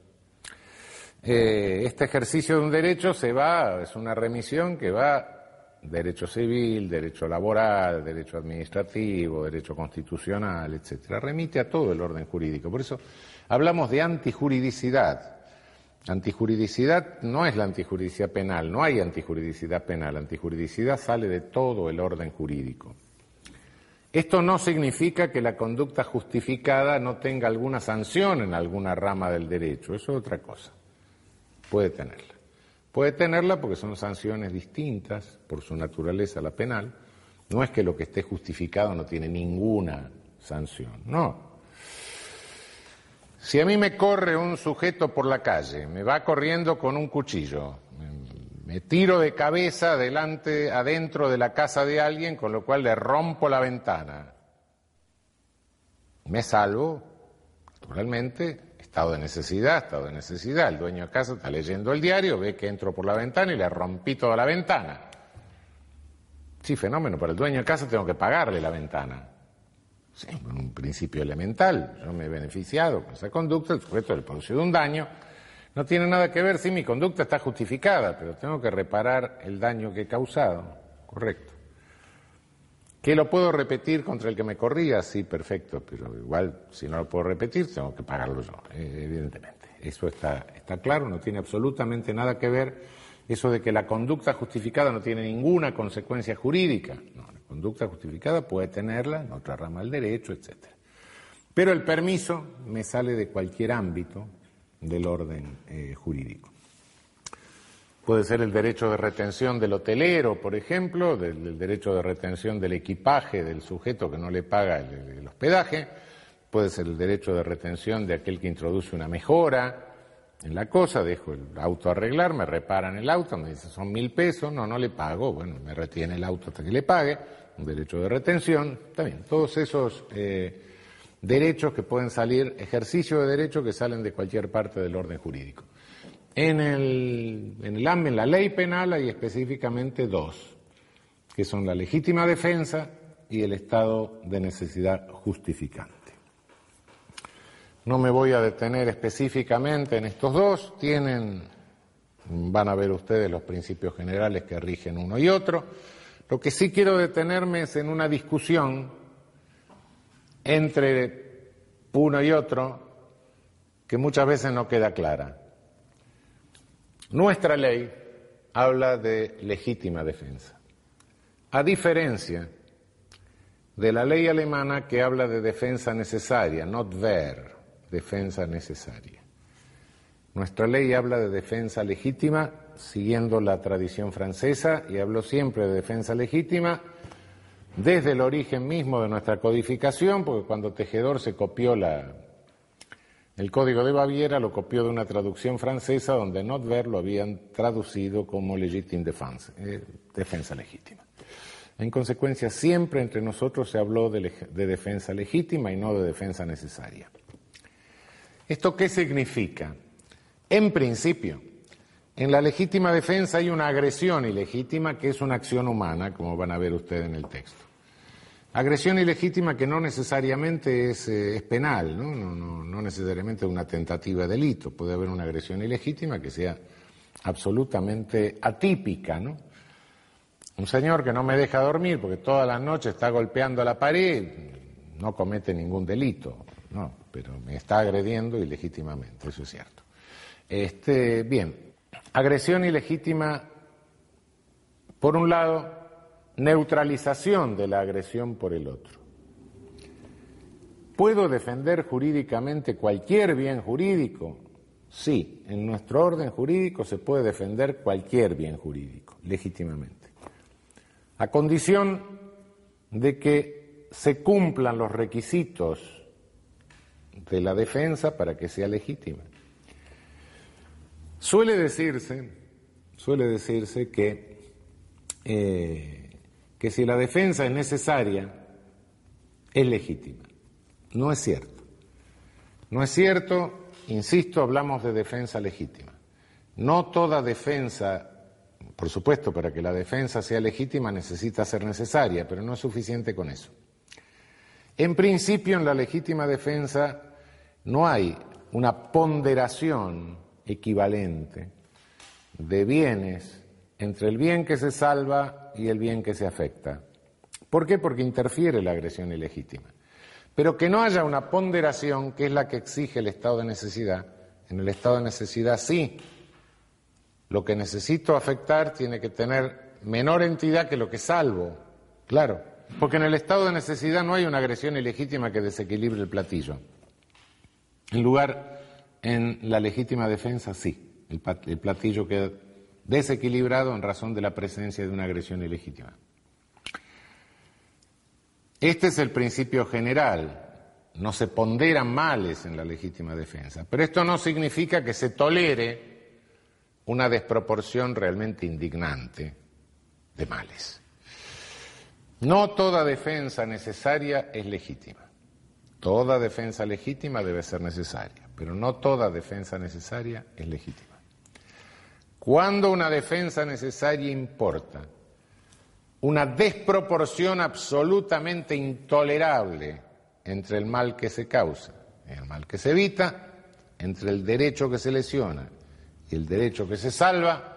Eh, este ejercicio de un derecho se va, es una remisión que va derecho civil, derecho laboral, derecho administrativo, derecho constitucional, etcétera. Remite a todo el orden jurídico. Por eso hablamos de antijuridicidad. Antijuridicidad no es la antijuridicidad penal, no hay antijuridicidad penal, antijuridicidad sale de todo el orden jurídico. Esto no significa que la conducta justificada no tenga alguna sanción en alguna rama del derecho, eso es otra cosa. Puede tenerla. Puede tenerla porque son sanciones distintas por su naturaleza la penal. No es que lo que esté justificado no tiene ninguna sanción, no. Si a mí me corre un sujeto por la calle, me va corriendo con un cuchillo, me tiro de cabeza delante, adentro de la casa de alguien, con lo cual le rompo la ventana. Me salvo, naturalmente, estado de necesidad, estado de necesidad. El dueño de casa está leyendo el diario, ve que entro por la ventana y le rompí toda la ventana. Sí, fenómeno, para el dueño de casa tengo que pagarle la ventana. Sí, un principio elemental. Yo me he beneficiado con esa conducta, el sujeto le producido un daño. No tiene nada que ver si mi conducta está justificada, pero tengo que reparar el daño que he causado. Correcto. ¿Que lo puedo repetir contra el que me corría? Sí, perfecto, pero igual si no lo puedo repetir tengo que pagarlo yo, eh, evidentemente. Eso está, está claro, no tiene absolutamente nada que ver eso de que la conducta justificada no tiene ninguna consecuencia jurídica. No, conducta justificada puede tenerla en otra rama del derecho, etc. Pero el permiso me sale de cualquier ámbito del orden eh, jurídico. Puede ser el derecho de retención del hotelero, por ejemplo, del, derecho de retención del equipaje del sujeto que no le paga el hospedaje, puede ser el derecho de retención de aquel que introduce una mejora, en la cosa, dejo el auto arreglar, me reparan el auto, me dicen son mil pesos, no, no le pago, bueno, me retiene el auto hasta que le pague, derecho de retención, también, todos esos eh, derechos que pueden salir, ejercicio de derechos que salen de cualquier parte del orden jurídico. En el, en el en la ley penal hay específicamente dos, que son la legítima defensa y el estado de necesidad justificante. No me voy a detener específicamente en estos dos, tienen, van a ver ustedes los principios generales que rigen uno y otro. Lo que sí quiero detenerme es en una discusión entre uno y otro que muchas veces no queda clara. Nuestra ley habla de legítima defensa, a diferencia de la ley alemana que habla de defensa necesaria, not ver defensa necesaria. Nuestra ley habla de defensa legítima siguiendo la tradición francesa y habló siempre de defensa legítima desde el origen mismo de nuestra codificación, porque cuando Tejedor se copió la, el Código de Baviera, lo copió de una traducción francesa donde Notver lo habían traducido como legitime defense, eh, defensa legítima. En consecuencia, siempre entre nosotros se habló de defensa legítima y no de defensa necesaria. ¿Esto qué significa? En principio, en la legítima defensa hay una agresión ilegítima que es una acción humana, como van a ver ustedes en el texto. Agresión ilegítima que no necesariamente es, eh, penal, ¿no? No, no, necesariamente una tentativa de delito. Puede haber una agresión ilegítima que sea absolutamente atípica, ¿no? Un señor que no me deja dormir porque todas las noches está golpeando la pared no comete ningún delito. No, pero me está agrediendo ilegítimamente, eso es cierto. Este, bien, agresión ilegítima, por un lado, neutralización de la agresión por el otro. ¿Puedo defender jurídicamente cualquier bien jurídico? Sí, en nuestro orden jurídico se puede defender cualquier bien jurídico, legítimamente, a condición de que se cumplan los requisitos de la defensa para que sea legítima. Suele decirse, suele decirse que, eh, que si la defensa es necesaria, es legítima. No es cierto. No es cierto, insisto, hablamos de defensa legítima. No toda defensa, por supuesto, para que la defensa sea legítima necesita ser necesaria, pero no es suficiente con eso. En principio, en la legítima defensa no hay una ponderación equivalente de bienes entre el bien que se salva y el bien que se afecta. ¿Por qué? Porque interfiere la agresión ilegítima. Pero que no haya una ponderación, que es la que exige el estado de necesidad. En el estado de necesidad sí. Lo que necesito afectar tiene que tener menor entidad que lo que salvo. Claro. Porque en el estado de necesidad no hay una agresión ilegítima que desequilibre el platillo. En lugar, en la legítima defensa, sí, el, platillo queda desequilibrado en razón de la presencia de una agresión ilegítima. Este es el principio general. no se ponderan males en la legítima defensa, pero esto no significa que se tolere una desproporción realmente indignante de males. No toda defensa necesaria es legítima. Toda defensa legítima debe ser necesaria, pero no toda defensa necesaria es legítima. Cuando una defensa necesaria importa una desproporción absolutamente intolerable entre el mal que se causa y el mal que se evita, entre el derecho que se lesiona y el derecho que se salva,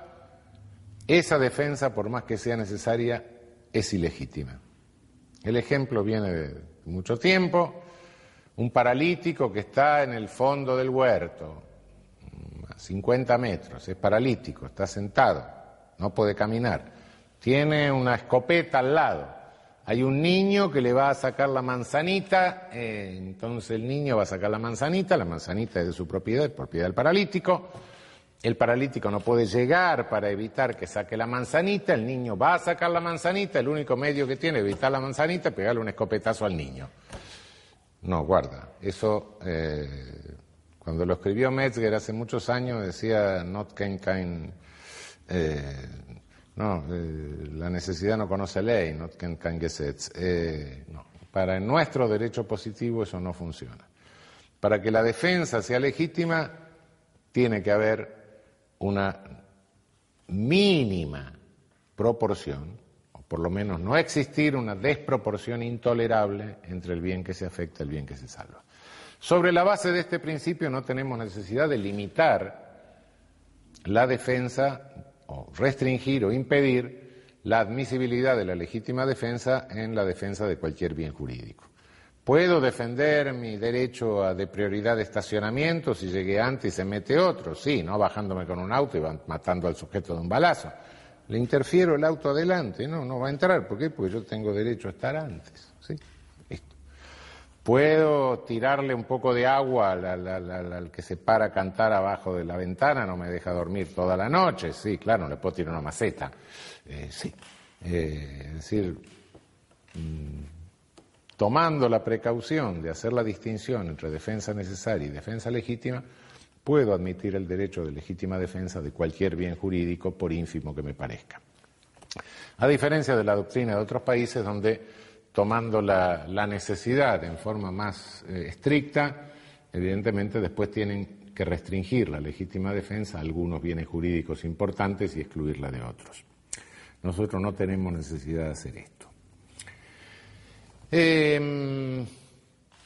esa defensa, por más que sea necesaria, es ilegítima. El ejemplo viene de mucho tiempo, un paralítico que está en el fondo del huerto, a 50 metros, es paralítico, está sentado, no puede caminar, tiene una escopeta al lado, hay un niño que le va a sacar la manzanita, eh, entonces el niño va a sacar la manzanita, la manzanita es de su propiedad, es propiedad del paralítico, el paralítico no puede llegar para evitar que saque la manzanita, el niño va a sacar la manzanita, el único medio que tiene de evitar la manzanita es pegarle un escopetazo al niño. No, guarda, eso eh, cuando lo escribió Metzger hace muchos años decía not kein eh, no, eh, la necesidad no conoce ley, not kein Gesetz. no, para nuestro derecho positivo eso no funciona. Para que la defensa sea legítima tiene que haber una mínima proporción, por lo menos no existir una desproporción intolerable entre el bien que se afecta y el bien que se salva. Sobre la base de este principio no tenemos necesidad de limitar la defensa o restringir o impedir la admisibilidad de la legítima defensa en la defensa de cualquier bien jurídico. ¿Puedo defender mi derecho a de prioridad de estacionamiento si llegué antes y se mete otro? Sí, no bajándome con un auto y matando al sujeto de un balazo. Le interfiero el auto adelante, no, no va a entrar. ¿Por qué? Porque yo tengo derecho a estar antes. ¿sí? Listo. ¿Puedo tirarle un poco de agua al, que se para a cantar abajo de la ventana? No me deja dormir toda la noche. Sí, claro, le puedo tirar una maceta. Eh, sí. Eh, es decir, mm, tomando la precaución de hacer la distinción entre defensa necesaria y defensa legítima, puedo admitir el derecho de legítima defensa de cualquier bien jurídico, por ínfimo que me parezca. A diferencia de la doctrina de otros países donde, tomando la, necesidad en forma más eh, estricta, evidentemente después tienen que restringir la legítima defensa a algunos bienes jurídicos importantes y excluirla de otros. Nosotros no tenemos necesidad de hacer esto. Em,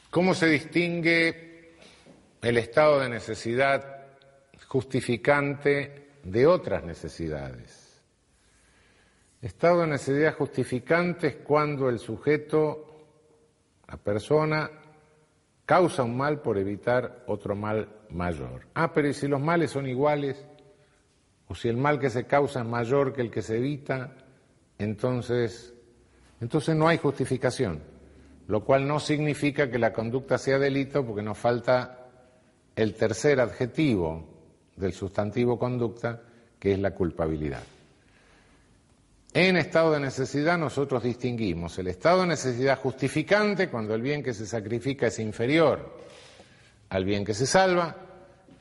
¿Cómo se distingue el estado de necesidad justificante de otras necesidades? Estado de necesidad justificante es cuando el sujeto, la persona, causa un mal por evitar otro mal mayor. Ah, pero ¿y si los males son iguales? O si el mal que se causa es mayor que el que se evita, entonces, entonces no hay justificación lo cual no significa que la conducta sea delito porque nos falta el tercer adjetivo del sustantivo conducta, que es la culpabilidad. En estado de necesidad nosotros distinguimos el estado de necesidad justificante, cuando el bien que se sacrifica es inferior al bien que se salva,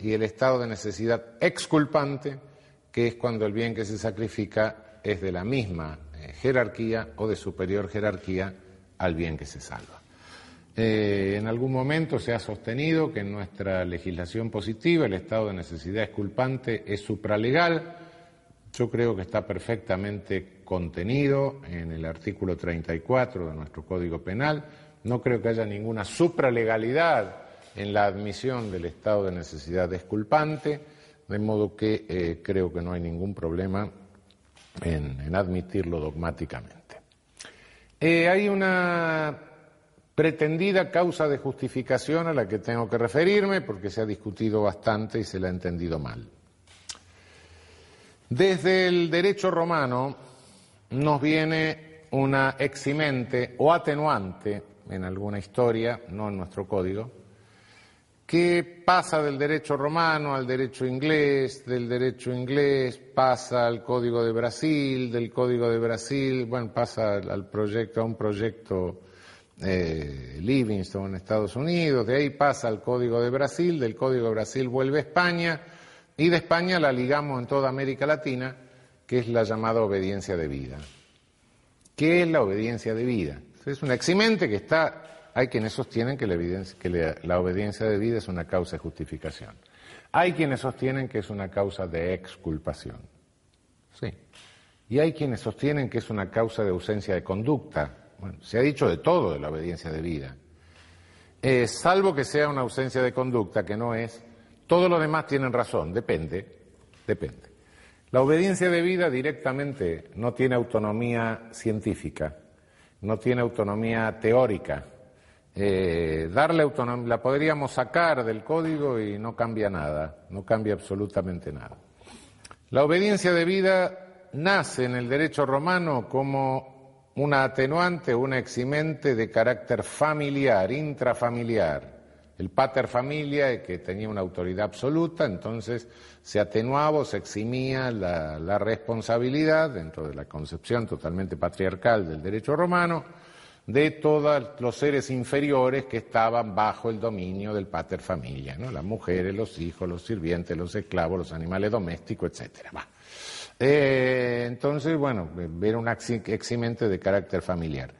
y el estado de necesidad exculpante, que es cuando el bien que se sacrifica es de la misma eh, jerarquía o de superior jerarquía al bien que se salva. Eh, en algún momento se ha sostenido que en nuestra legislación positiva el estado de necesidad esculpante es supralegal. Yo creo que está perfectamente contenido en el artículo 34 de nuestro Código Penal. No creo que haya ninguna supralegalidad en la admisión del estado de necesidad esculpante, de modo que eh, creo que no hay ningún problema en admitirlo dogmáticamente. Eh, hay una pretendida causa de justificación a la que tengo que referirme porque se ha discutido bastante y se la ha entendido mal. Desde el derecho romano nos viene una eximente o atenuante en alguna historia, no en nuestro código, que pasa del derecho romano al derecho inglés, del derecho inglés pasa al Código de Brasil, del Código de Brasil, bueno, pasa al proyecto, a un proyecto eh, Livingston Estados Unidos, de ahí pasa al Código de Brasil, del Código de Brasil vuelve a España y de España la ligamos en toda América Latina, que es la llamada obediencia de vida. ¿Qué es la obediencia de vida? Es un eximente que está, hay quienes sostienen que, la, que la obediencia de vida es una causa de justificación. Hay quienes sostienen que es una causa de exculpación. Sí. Y hay quienes sostienen que es una causa de ausencia de conducta. Bueno, se ha dicho de todo de la obediencia de vida. Eh, salvo que sea una ausencia de conducta, que no es. Todos los demás tienen razón, depende, depende. La obediencia de vida directamente no tiene autonomía científica, no tiene autonomía teórica. Eh, darle autonomía, la podríamos sacar del código y no cambia nada, no cambia absolutamente nada. La obediencia de vida nace en el derecho romano como una atenuante, una eximente de carácter familiar, intrafamiliar. El pater familia, que tenía una autoridad absoluta, entonces se atenuaba o se eximía la, la responsabilidad, dentro de la concepción totalmente patriarcal del derecho romano, de todos los seres inferiores que estaban bajo el dominio del pater familia, ¿no? las mujeres, los hijos, los sirvientes, los esclavos, los animales domésticos, etcétera. Eh, entonces, bueno, era un eximente de carácter familiar.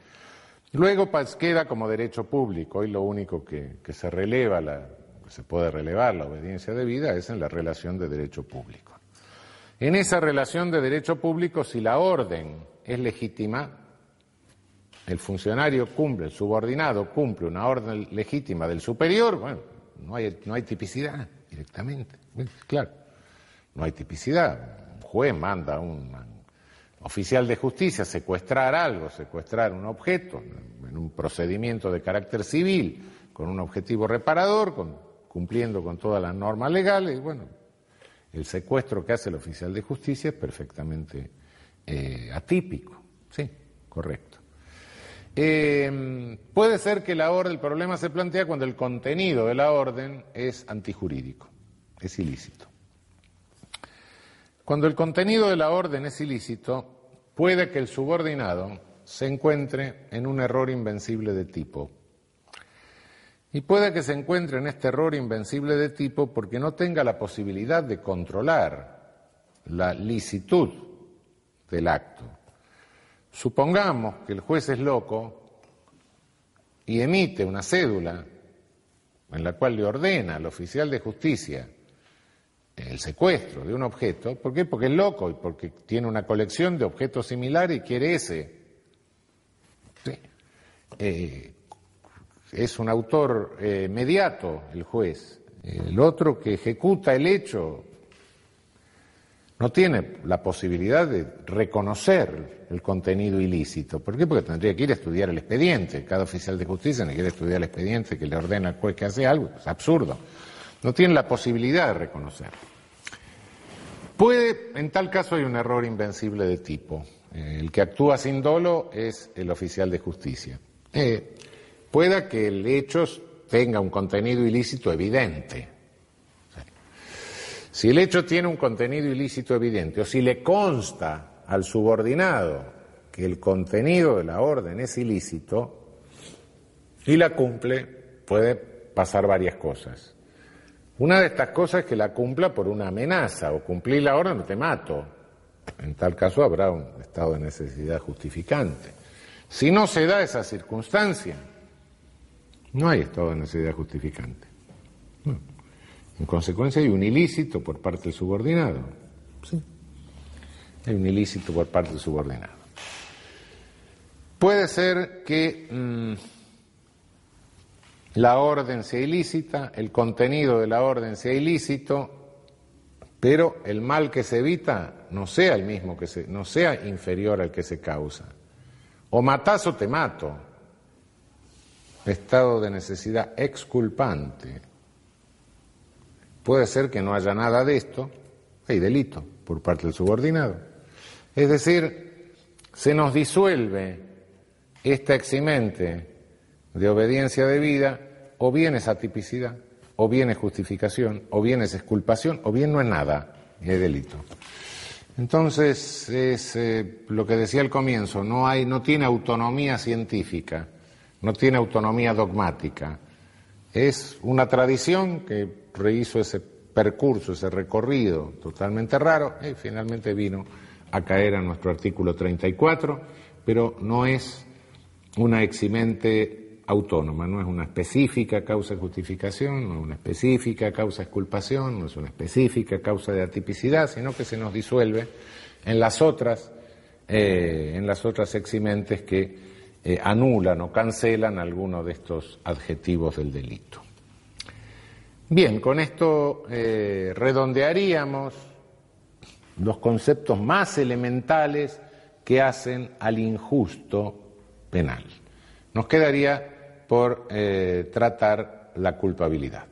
Luego queda como derecho público y lo único que, se releva, la, se puede relevar la obediencia de vida es en la relación de derecho público. En esa relación de derecho público, si la orden es legítima, el funcionario cumple, el subordinado cumple una orden legítima del superior, bueno, no hay tipicidad directamente, claro, no hay tipicidad juez manda a un oficial de justicia secuestrar algo, secuestrar un objeto, en un procedimiento de carácter civil, con un objetivo reparador, cumpliendo con todas las normas legales, bueno, el secuestro que hace el oficial de justicia es perfectamente eh, atípico, sí, correcto. Eh, puede ser que la orden, el problema se plantea cuando el contenido de la orden es antijurídico, es ilícito. Cuando el contenido de la orden es ilícito, puede que el subordinado se encuentre en un error invencible de tipo. Y puede que se encuentre en este error invencible de tipo porque no tenga la posibilidad de controlar la licitud del acto. Supongamos que el juez es loco y emite una cédula en la cual le ordena al oficial de justicia el secuestro de un objeto. ¿Por qué? Porque es loco y porque tiene una colección de objetos similares y quiere ese. Eh, es un autor eh, mediato el juez. El otro que ejecuta el hecho no tiene la posibilidad de reconocer el contenido ilícito. ¿Por qué? Porque tendría que ir a estudiar el expediente. Cada oficial de justicia no quiere estudiar el expediente que le ordena al juez que hace algo. Es absurdo. No tiene la posibilidad de reconocerlo. Puede, en tal caso hay un error invencible de tipo. Eh, el que actúa sin dolo es el oficial de justicia. Eh, pueda que el hecho tenga un contenido ilícito evidente. Si el hecho tiene un contenido ilícito evidente o si le consta al subordinado que el contenido de la orden es ilícito y la cumple, puede pasar varias cosas. Una de estas cosas es que la cumpla por una amenaza, o cumplir la orden o te mato. En tal caso habrá un estado de necesidad justificante. Si no se da esa circunstancia, no hay estado de necesidad justificante. En consecuencia hay un ilícito por parte del subordinado. Sí. Hay un ilícito por parte del subordinado. Puede ser que... Mm, la orden sea ilícita, el contenido de la orden sea ilícito, pero el mal que se evita no sea el mismo que se, no sea inferior al que se causa. O matás o te mato. Estado de necesidad exculpante. Puede ser que no haya nada de esto, hay delito por parte del subordinado. Es decir, se nos disuelve esta eximente de obediencia debida o bien es atipicidad, o bien es justificación, o bien es exculpación, o bien no es nada, y hay delito. Entonces, es eh, lo que decía al comienzo, no, hay, no tiene autonomía científica, no tiene autonomía dogmática. Es una tradición que rehizo ese percurso, ese recorrido totalmente raro y finalmente vino a caer a nuestro artículo 34, pero no es una eximente autónoma, no es una específica causa de justificación, no es una específica causa de exculpación, no es una específica causa de atipicidad, sino que se nos disuelve en las otras, eh, en las otras eximentes que eh, anulan o cancelan algunos de estos adjetivos del delito. Bien, con esto eh, redondearíamos los conceptos más elementales que hacen al injusto penal. Nos quedaría por eh, tratar la culpabilidad.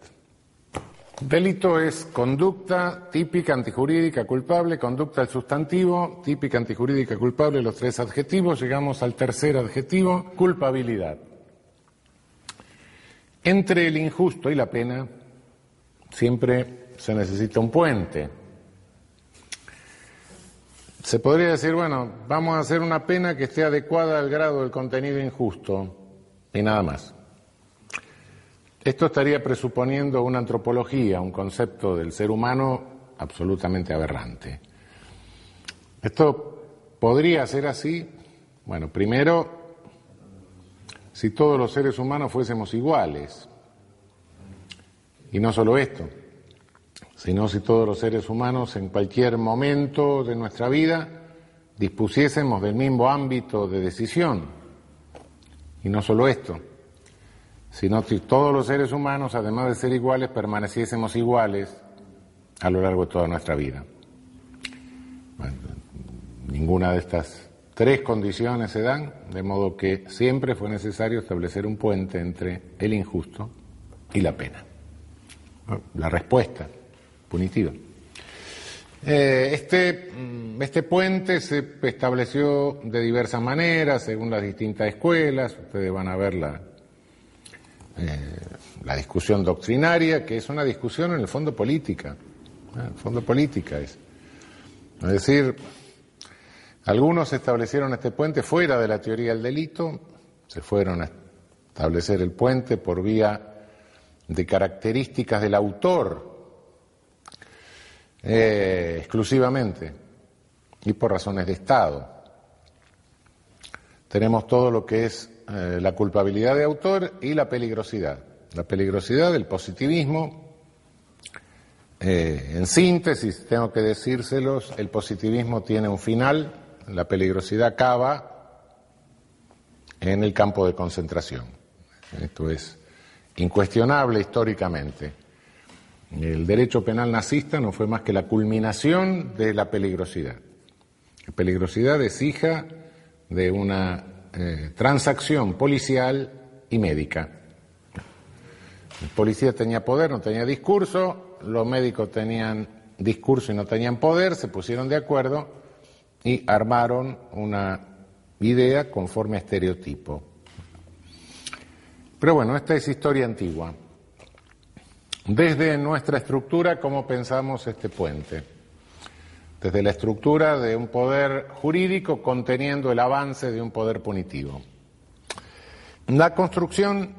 Delito es conducta típica, antijurídica, culpable, conducta el sustantivo, típica, antijurídica, culpable, los tres adjetivos. Llegamos al tercer adjetivo, culpabilidad. Entre el injusto y la pena siempre se necesita un puente. Se podría decir, bueno, vamos a hacer una pena que esté adecuada al grado del contenido injusto y nada más. Esto estaría presuponiendo una antropología, un concepto del ser humano absolutamente aberrante. Esto podría ser así, bueno, primero, si todos los seres humanos fuésemos iguales, y no solo esto, sino si todos los seres humanos en cualquier momento de nuestra vida dispusiésemos del mismo ámbito de decisión, y no solo esto, sino si todos los seres humanos, además de ser iguales, permaneciésemos iguales a lo largo de toda nuestra vida. ninguna de estas tres condiciones se dan, de modo que siempre fue necesario establecer un puente entre el injusto y la pena. La respuesta punitiva. Eh, este, mm, este puente se estableció de diversas maneras, según las distintas escuelas. Ustedes van a ver la, eh, la discusión doctrinaria, que es una discusión en el fondo política. En el fondo política es. Es decir, algunos establecieron este puente fuera de la teoría del delito, se fueron a establecer el puente por vía de características del autor eh, exclusivamente y por razones de Estado. Tenemos todo lo que es eh, la culpabilidad de autor y la peligrosidad. La peligrosidad del positivismo, eh, en síntesis, tengo que decírselos, el positivismo tiene un final, la peligrosidad acaba en el campo de concentración. Esto es incuestionable históricamente. El derecho penal nazista no fue más que la culminación de la peligrosidad. La peligrosidad es hija de una eh, transacción policial y médica. El policía tenía poder, no tenía discurso, los médicos tenían discurso y no tenían poder, se pusieron de acuerdo y armaron una idea conforme a estereotipo. Pero bueno, esta es historia antigua. Desde nuestra estructura, ¿cómo pensamos este puente? desde la estructura de un poder jurídico conteniendo el avance de un poder punitivo. La construcción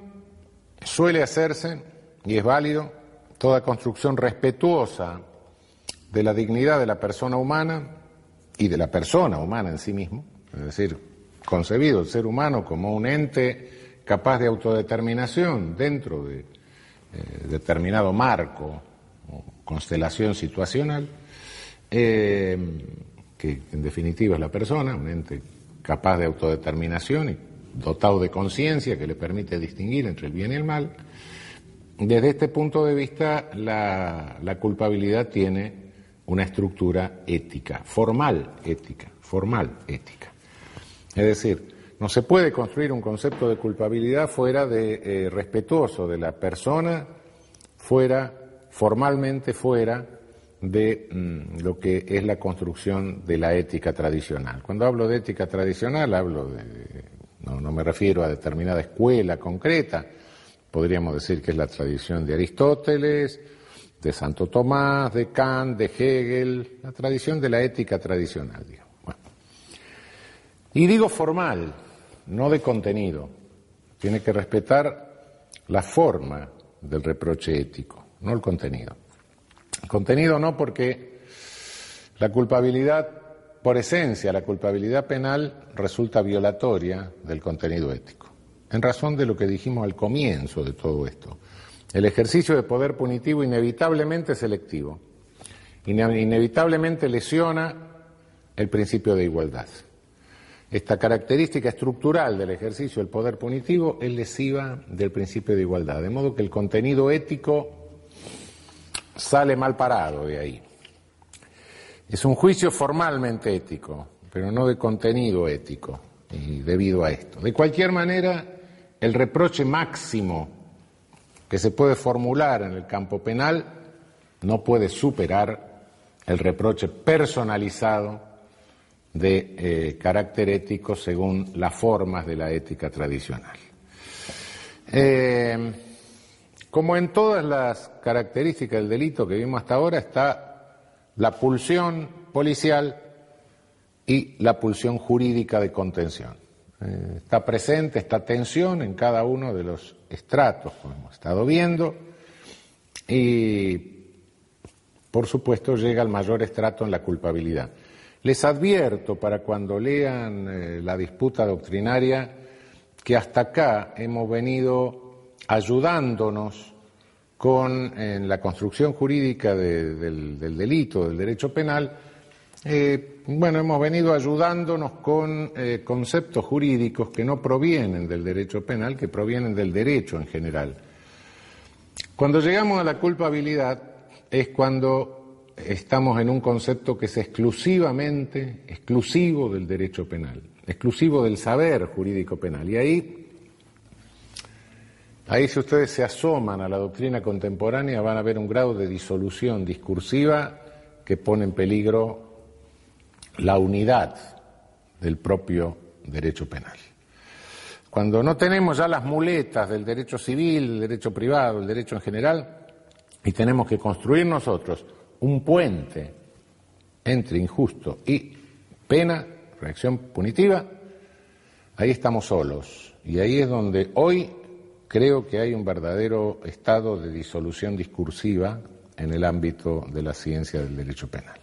suele hacerse, y es válido, toda construcción respetuosa de la dignidad de la persona humana y de la persona humana en sí mismo, es decir, concebido el ser humano como un ente capaz de autodeterminación dentro de eh, determinado marco o constelación situacional, eh, que en definitiva es la persona, un ente capaz de autodeterminación y dotado de conciencia que le permite distinguir entre el bien y el mal. Desde este punto de vista, la, la culpabilidad tiene una estructura ética, formal ética, formal ética. Es decir, no se puede construir un concepto de culpabilidad fuera de eh, respetuoso de la persona, fuera, formalmente fuera de mm, lo que es la construcción de la ética tradicional. Cuando hablo de ética tradicional, hablo de, no, no me refiero a determinada escuela concreta, podríamos decir que es la tradición de Aristóteles, de Santo Tomás, de Kant, de Hegel, la tradición de la ética tradicional. Y digo formal, no de contenido, tiene que respetar la forma del reproche ético, no el contenido. Contenido no porque la culpabilidad, por esencia, la culpabilidad penal resulta violatoria del contenido ético, en razón de lo que dijimos al comienzo de todo esto. El ejercicio de poder punitivo inevitablemente es selectivo, inevitablemente lesiona el principio de igualdad. Esta característica estructural del ejercicio del poder punitivo es lesiva del principio de igualdad, de modo que el contenido ético sale mal parado de ahí. Es un juicio formalmente ético, pero no de contenido ético, y debido a esto. De cualquier manera, el reproche máximo que se puede formular en el campo penal no puede superar el reproche personalizado de eh, carácter ético según las formas de la ética tradicional. Eh, como en todas las características del delito que vimos hasta ahora, está la pulsión policial y la pulsión jurídica de contención. Eh, está presente esta tensión en cada uno de los estratos, como hemos estado viendo, y por supuesto llega al mayor estrato en la culpabilidad. Les advierto para cuando lean eh, la disputa doctrinaria que hasta acá hemos venido ayudándonos con en la construcción jurídica del, delito, del derecho penal, eh, bueno, hemos venido ayudándonos con eh, conceptos jurídicos que no provienen del derecho penal, que provienen del derecho en general. Cuando llegamos a la culpabilidad es cuando estamos en un concepto que es exclusivamente, exclusivo del derecho penal, exclusivo del saber jurídico penal. Y ahí, ahí si ustedes se asoman a la doctrina contemporánea van a ver un grado de disolución discursiva que pone en peligro la unidad del propio derecho penal. Cuando no tenemos ya las muletas del derecho civil, del derecho privado, del derecho en general, y tenemos que construir nosotros un puente entre injusto y pena, reacción punitiva, ahí estamos solos. Y ahí es donde hoy creo que hay un verdadero estado de disolución discursiva en el ámbito de la ciencia del derecho penal.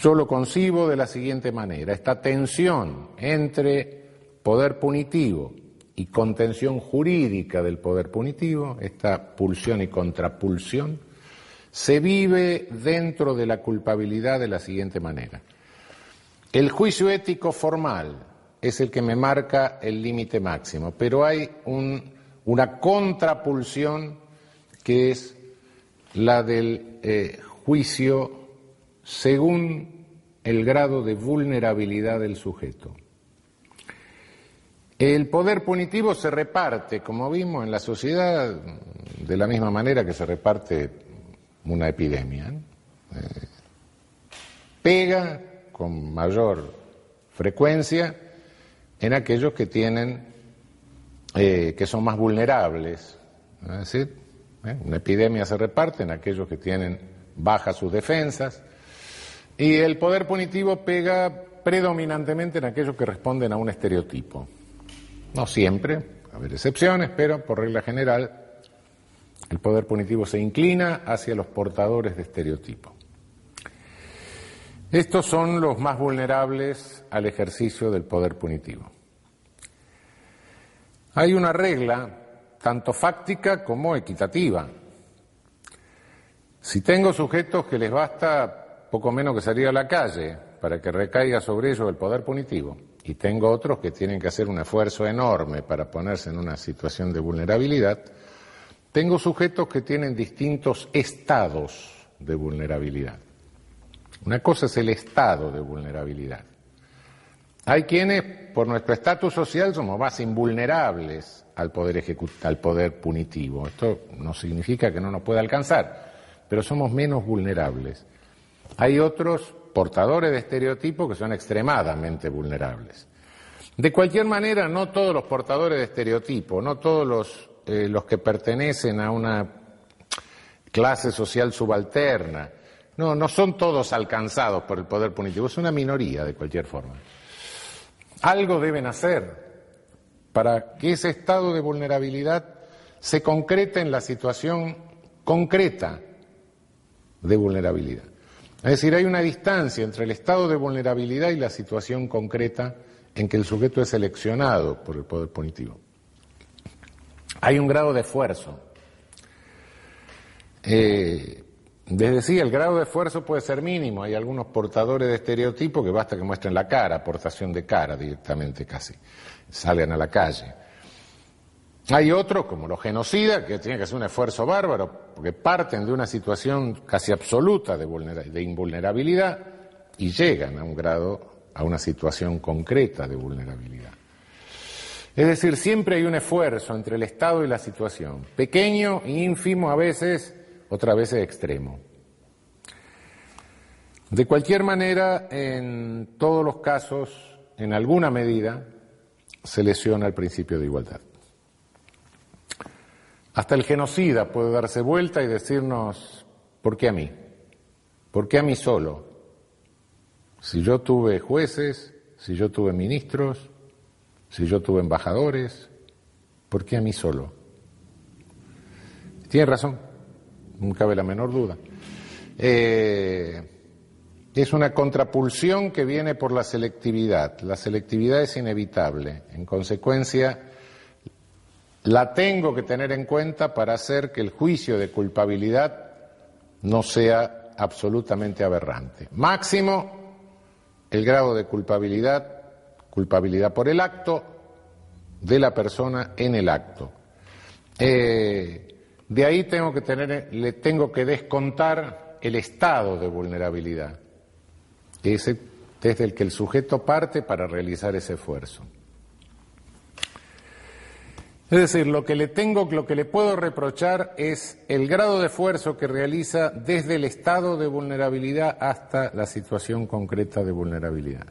Yo lo concibo de la siguiente manera, esta tensión entre poder punitivo y contención jurídica del poder punitivo, esta pulsión y contrapulsión, se vive dentro de la culpabilidad de la siguiente manera. El juicio ético formal es el que me marca el límite máximo, pero hay una contrapulsión que es la del eh, juicio según el grado de vulnerabilidad del sujeto. El poder punitivo se reparte, como vimos en la sociedad, de la misma manera que se reparte una epidemia. Eh, pega con mayor frecuencia en aquellos que tienen, eh, que son más vulnerables. Es decir, eh, una epidemia se reparte en aquellos que tienen bajas sus defensas y el poder punitivo pega predominantemente en aquellos que responden a un estereotipo. No siempre, a haber excepciones, pero por regla general el poder punitivo se inclina hacia los portadores de estereotipo. Estos son los más vulnerables al ejercicio del poder punitivo. Hay una regla tanto fáctica como equitativa. Si tengo sujetos que les basta poco menos que salir a la calle para que recaiga sobre ellos el poder punitivo, y tengo otros que tienen que hacer un esfuerzo enorme para ponerse en una situación de vulnerabilidad, tengo sujetos que tienen distintos estados de vulnerabilidad. Una cosa es el estado de vulnerabilidad. Hay quienes, por nuestro estatus social, somos más invulnerables al poder, al poder punitivo. Esto no significa que no nos pueda alcanzar, pero somos menos vulnerables. Hay otros portadores de estereotipos que son extremadamente vulnerables. De cualquier manera, no todos los portadores de estereotipos, no todos los eh, los que pertenecen a una clase social subalterna. No, no son todos alcanzados por el poder punitivo, es una minoría de cualquier forma. Algo deben hacer para que ese estado de vulnerabilidad se concrete en la situación concreta de vulnerabilidad. Es decir, hay una distancia entre el estado de vulnerabilidad y la situación concreta en que el sujeto es seleccionado por el poder punitivo. Hay un grado de esfuerzo. Eh, les decía, el grado de esfuerzo puede ser mínimo. Hay algunos portadores de estereotipo que basta que muestren la cara, aportación de cara directamente casi, salgan a la calle. Hay otros, como los genocidas, que tienen que hacer un esfuerzo bárbaro, porque parten de una situación casi absoluta de, de invulnerabilidad y llegan a un grado, a una situación concreta de vulnerabilidad. Es decir, siempre hay un esfuerzo entre el Estado y la situación, pequeño e ínfimo a veces, otras veces extremo. De cualquier manera, en todos los casos, en alguna medida, se lesiona el principio de igualdad. Hasta el genocida puede darse vuelta y decirnos, ¿por qué a mí? ¿Por qué a mí solo? Si yo tuve jueces, si yo tuve ministros, si yo tuve embajadores, ¿por qué a mí solo? Tiene razón, no cabe la menor duda. Eh, es una contrapulsión que viene por la selectividad. La selectividad es inevitable. En consecuencia, la tengo que tener en cuenta para hacer que el juicio de culpabilidad no sea absolutamente aberrante. Máximo, el grado de culpabilidad, culpabilidad por el acto de la persona en el acto. Eh, de ahí tengo que tener, le tengo que descontar el estado de vulnerabilidad, ese desde el que el sujeto parte para realizar ese esfuerzo. Es decir, lo que le tengo, lo que le puedo reprochar es el grado de esfuerzo que realiza desde el estado de vulnerabilidad hasta la situación concreta de vulnerabilidad.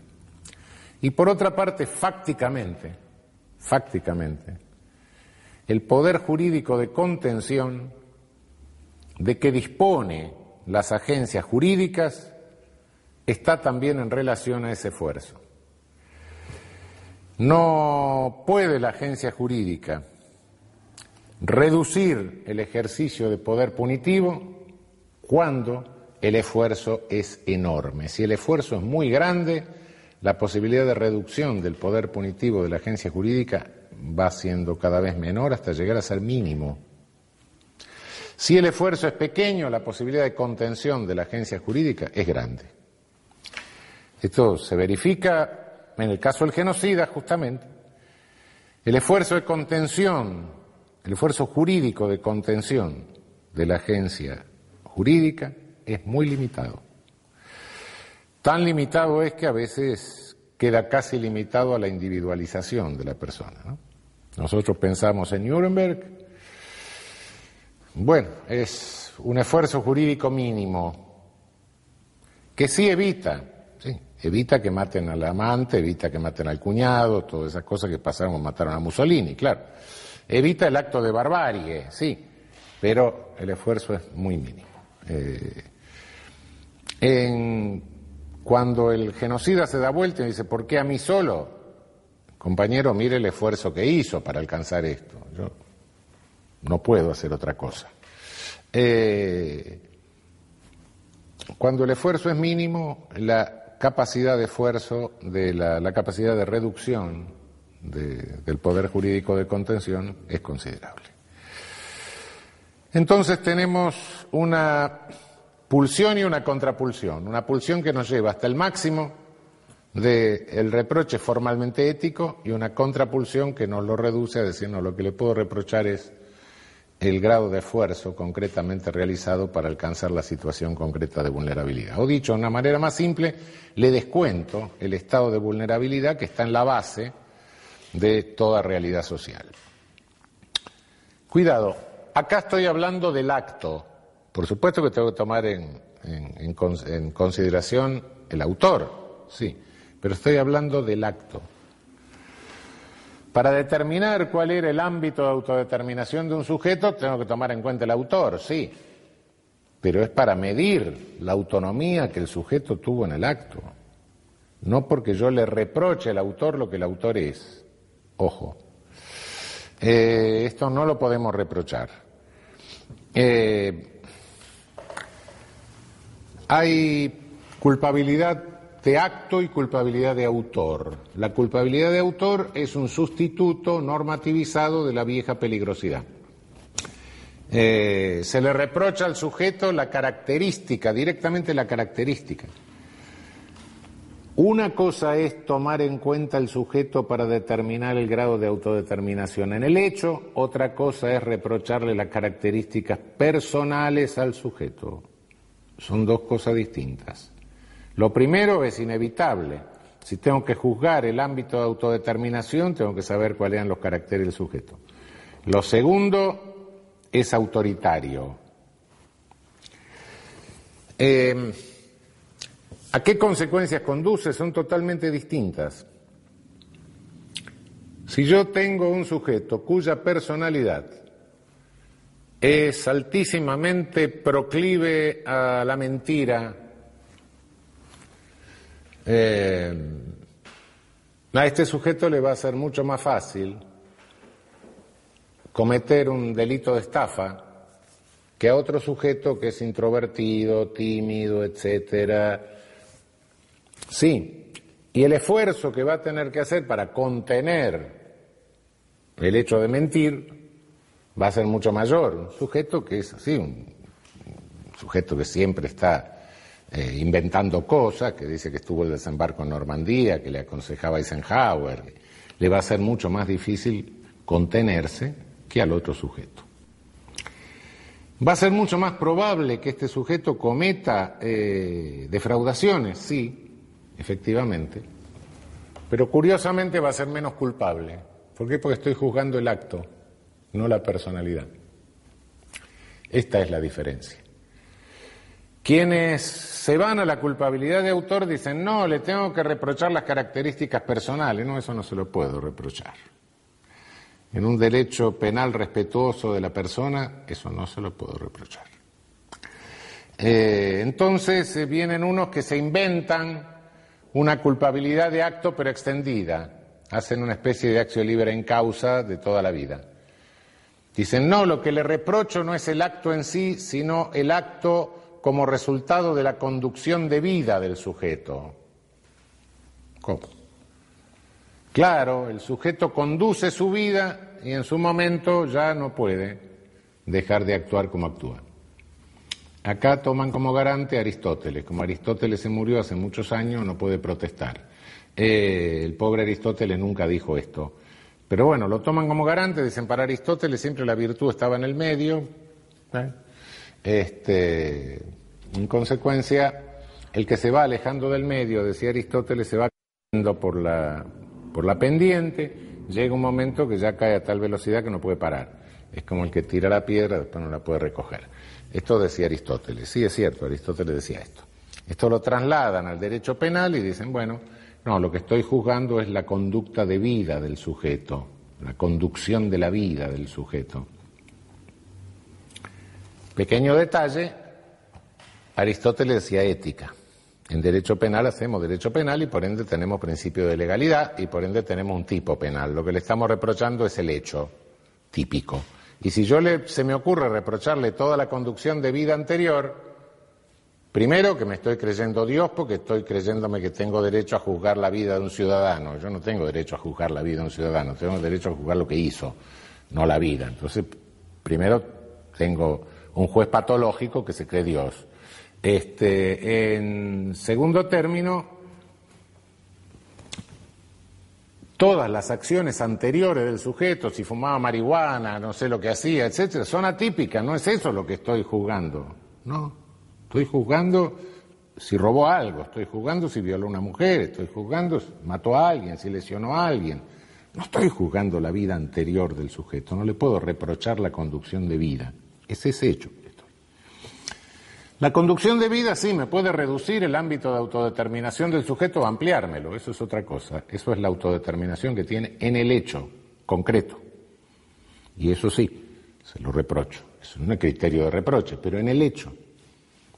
Y por otra parte, fácticamente, el poder jurídico de contención de que dispone las agencias jurídicas está también en relación a ese esfuerzo. No puede la agencia jurídica reducir el ejercicio de poder punitivo cuando el esfuerzo es enorme. Si el esfuerzo es muy grande, la posibilidad de reducción del poder punitivo de la agencia jurídica va siendo cada vez menor hasta llegar a ser mínimo. Si el esfuerzo es pequeño, la posibilidad de contención de la agencia jurídica es grande. Esto se verifica en el caso del genocida, justamente, el esfuerzo de contención, el esfuerzo jurídico de contención de la agencia jurídica es muy limitado. Tan limitado es que a veces queda casi limitado a la individualización de la persona. Nosotros pensamos en Nuremberg, bueno, es un esfuerzo jurídico mínimo que sí evita evita que maten al amante, evita que maten al cuñado, todas esas cosas que pasaron mataron a Mussolini, claro. Evita el acto de barbarie, sí, pero el esfuerzo es muy mínimo. Eh, cuando el genocida se da vuelta y dice, ¿por qué a mí solo? Compañero, mire el esfuerzo que hizo para alcanzar esto. Yo no puedo hacer otra cosa. Eh, cuando el esfuerzo es mínimo, la capacidad de esfuerzo, de la, capacidad de reducción del poder jurídico de contención es considerable. Entonces tenemos una pulsión y una contrapulsión, una pulsión que nos lleva hasta el máximo del reproche formalmente ético y una contrapulsión que nos lo reduce a decir, no, lo que le puedo reprochar es el grado de esfuerzo concretamente realizado para alcanzar la situación concreta de vulnerabilidad. O dicho de una manera más simple, le descuento el estado de vulnerabilidad que está en la base de toda realidad social. Cuidado, acá estoy hablando del acto. Por supuesto que tengo que tomar en, consideración el autor, sí, pero estoy hablando del acto. Para determinar cuál era el ámbito de autodeterminación de un sujeto, tengo que tomar en cuenta el autor, sí, pero es para medir la autonomía que el sujeto tuvo en el acto, no porque yo le reproche al autor lo que el autor es. Ojo, Eh, esto no lo podemos reprochar. Eh, hay culpabilidad de acto y culpabilidad de autor. La culpabilidad de autor es un sustituto normativizado de la vieja peligrosidad. Eh, se le reprocha al sujeto la característica, directamente la característica. Una cosa es tomar en cuenta el sujeto para determinar el grado de autodeterminación en el hecho, otra cosa es reprocharle las características personales al sujeto. Son dos cosas distintas. Lo primero es inevitable. Si tengo que juzgar el ámbito de autodeterminación, tengo que saber cuáles eran los caracteres del sujeto. Lo segundo es autoritario. Eh, ¿A qué consecuencias conduce? Son totalmente distintas. Si yo tengo un sujeto cuya personalidad es altísimamente proclive a la mentira, eh, a este sujeto le va a ser mucho más fácil cometer un delito de estafa que a otro sujeto que es introvertido, tímido, etcétera. Sí, y el esfuerzo que va a tener que hacer para contener el hecho de mentir va a ser mucho mayor. Un sujeto que es así, un sujeto que siempre está eh, inventando cosas, que dice que estuvo el desembarco en Normandía, que le aconsejaba Eisenhower, le va a ser mucho más difícil contenerse que al otro sujeto. Va a ser mucho más probable que este sujeto cometa eh, defraudaciones, sí, efectivamente, pero curiosamente va a ser menos culpable. ¿Por qué? Porque estoy juzgando el acto, no la personalidad. Esta es la diferencia. Quienes se van a la culpabilidad de autor dicen, no, le tengo que reprochar las características personales. No, eso no se lo puedo reprochar. En un derecho penal respetuoso de la persona, eso no se lo puedo reprochar. Eh, entonces eh, vienen unos que se inventan una culpabilidad de acto pero extendida, hacen una especie de acción libre en causa de toda la vida. Dicen, no, lo que le reprocho no es el acto en sí, sino el acto como resultado de la conducción de vida del sujeto. ¿Cómo? Claro, el sujeto conduce su vida y en su momento ya no puede dejar de actuar como actúa. Acá toman como garante a Aristóteles. Como Aristóteles se murió hace muchos años, no puede protestar. Eh, el pobre Aristóteles nunca dijo esto. Pero bueno, lo toman como garante, dicen para Aristóteles siempre la virtud estaba en el medio. ¿eh? Este, en consecuencia, el que se va alejando del medio, decía Aristóteles, se va cayendo por la, por la pendiente, llega un momento que ya cae a tal velocidad que no puede parar. Es como el que tira la piedra, después no la puede recoger. Esto decía Aristóteles. Sí, es cierto, Aristóteles decía esto. Esto lo trasladan al derecho penal y dicen, bueno, no, lo que estoy juzgando es la conducta de vida del sujeto, la conducción de la vida del sujeto. Pequeño detalle, Aristóteles decía ética. En derecho penal hacemos derecho penal y por ende tenemos principio de legalidad y por ende tenemos un tipo penal. Lo que le estamos reprochando es el hecho típico. Y si yo le, se me ocurre reprocharle toda la conducción de vida anterior, primero que me estoy creyendo Dios porque estoy creyéndome que tengo derecho a juzgar la vida de un ciudadano. Yo no tengo derecho a juzgar la vida de un ciudadano, tengo derecho a juzgar lo que hizo, no la vida. Entonces, primero tengo un juez patológico que se cree Dios. Este, en segundo término, todas las acciones anteriores del sujeto, si fumaba marihuana, no sé lo que hacía, etcétera, son atípicas, no es eso lo que estoy juzgando, no. Estoy juzgando si robó algo, estoy juzgando si violó a una mujer, estoy juzgando si mató a alguien, si lesionó a alguien. No estoy juzgando la vida anterior del sujeto, no le puedo reprochar la conducción de vida. Es ese hecho. La conducción de vida sí me puede reducir el ámbito de autodeterminación del sujeto o ampliármelo, eso es otra cosa. Eso es la autodeterminación que tiene en el hecho concreto. Y eso sí, se lo reprocho. Eso no es criterio de reproche, pero en el hecho.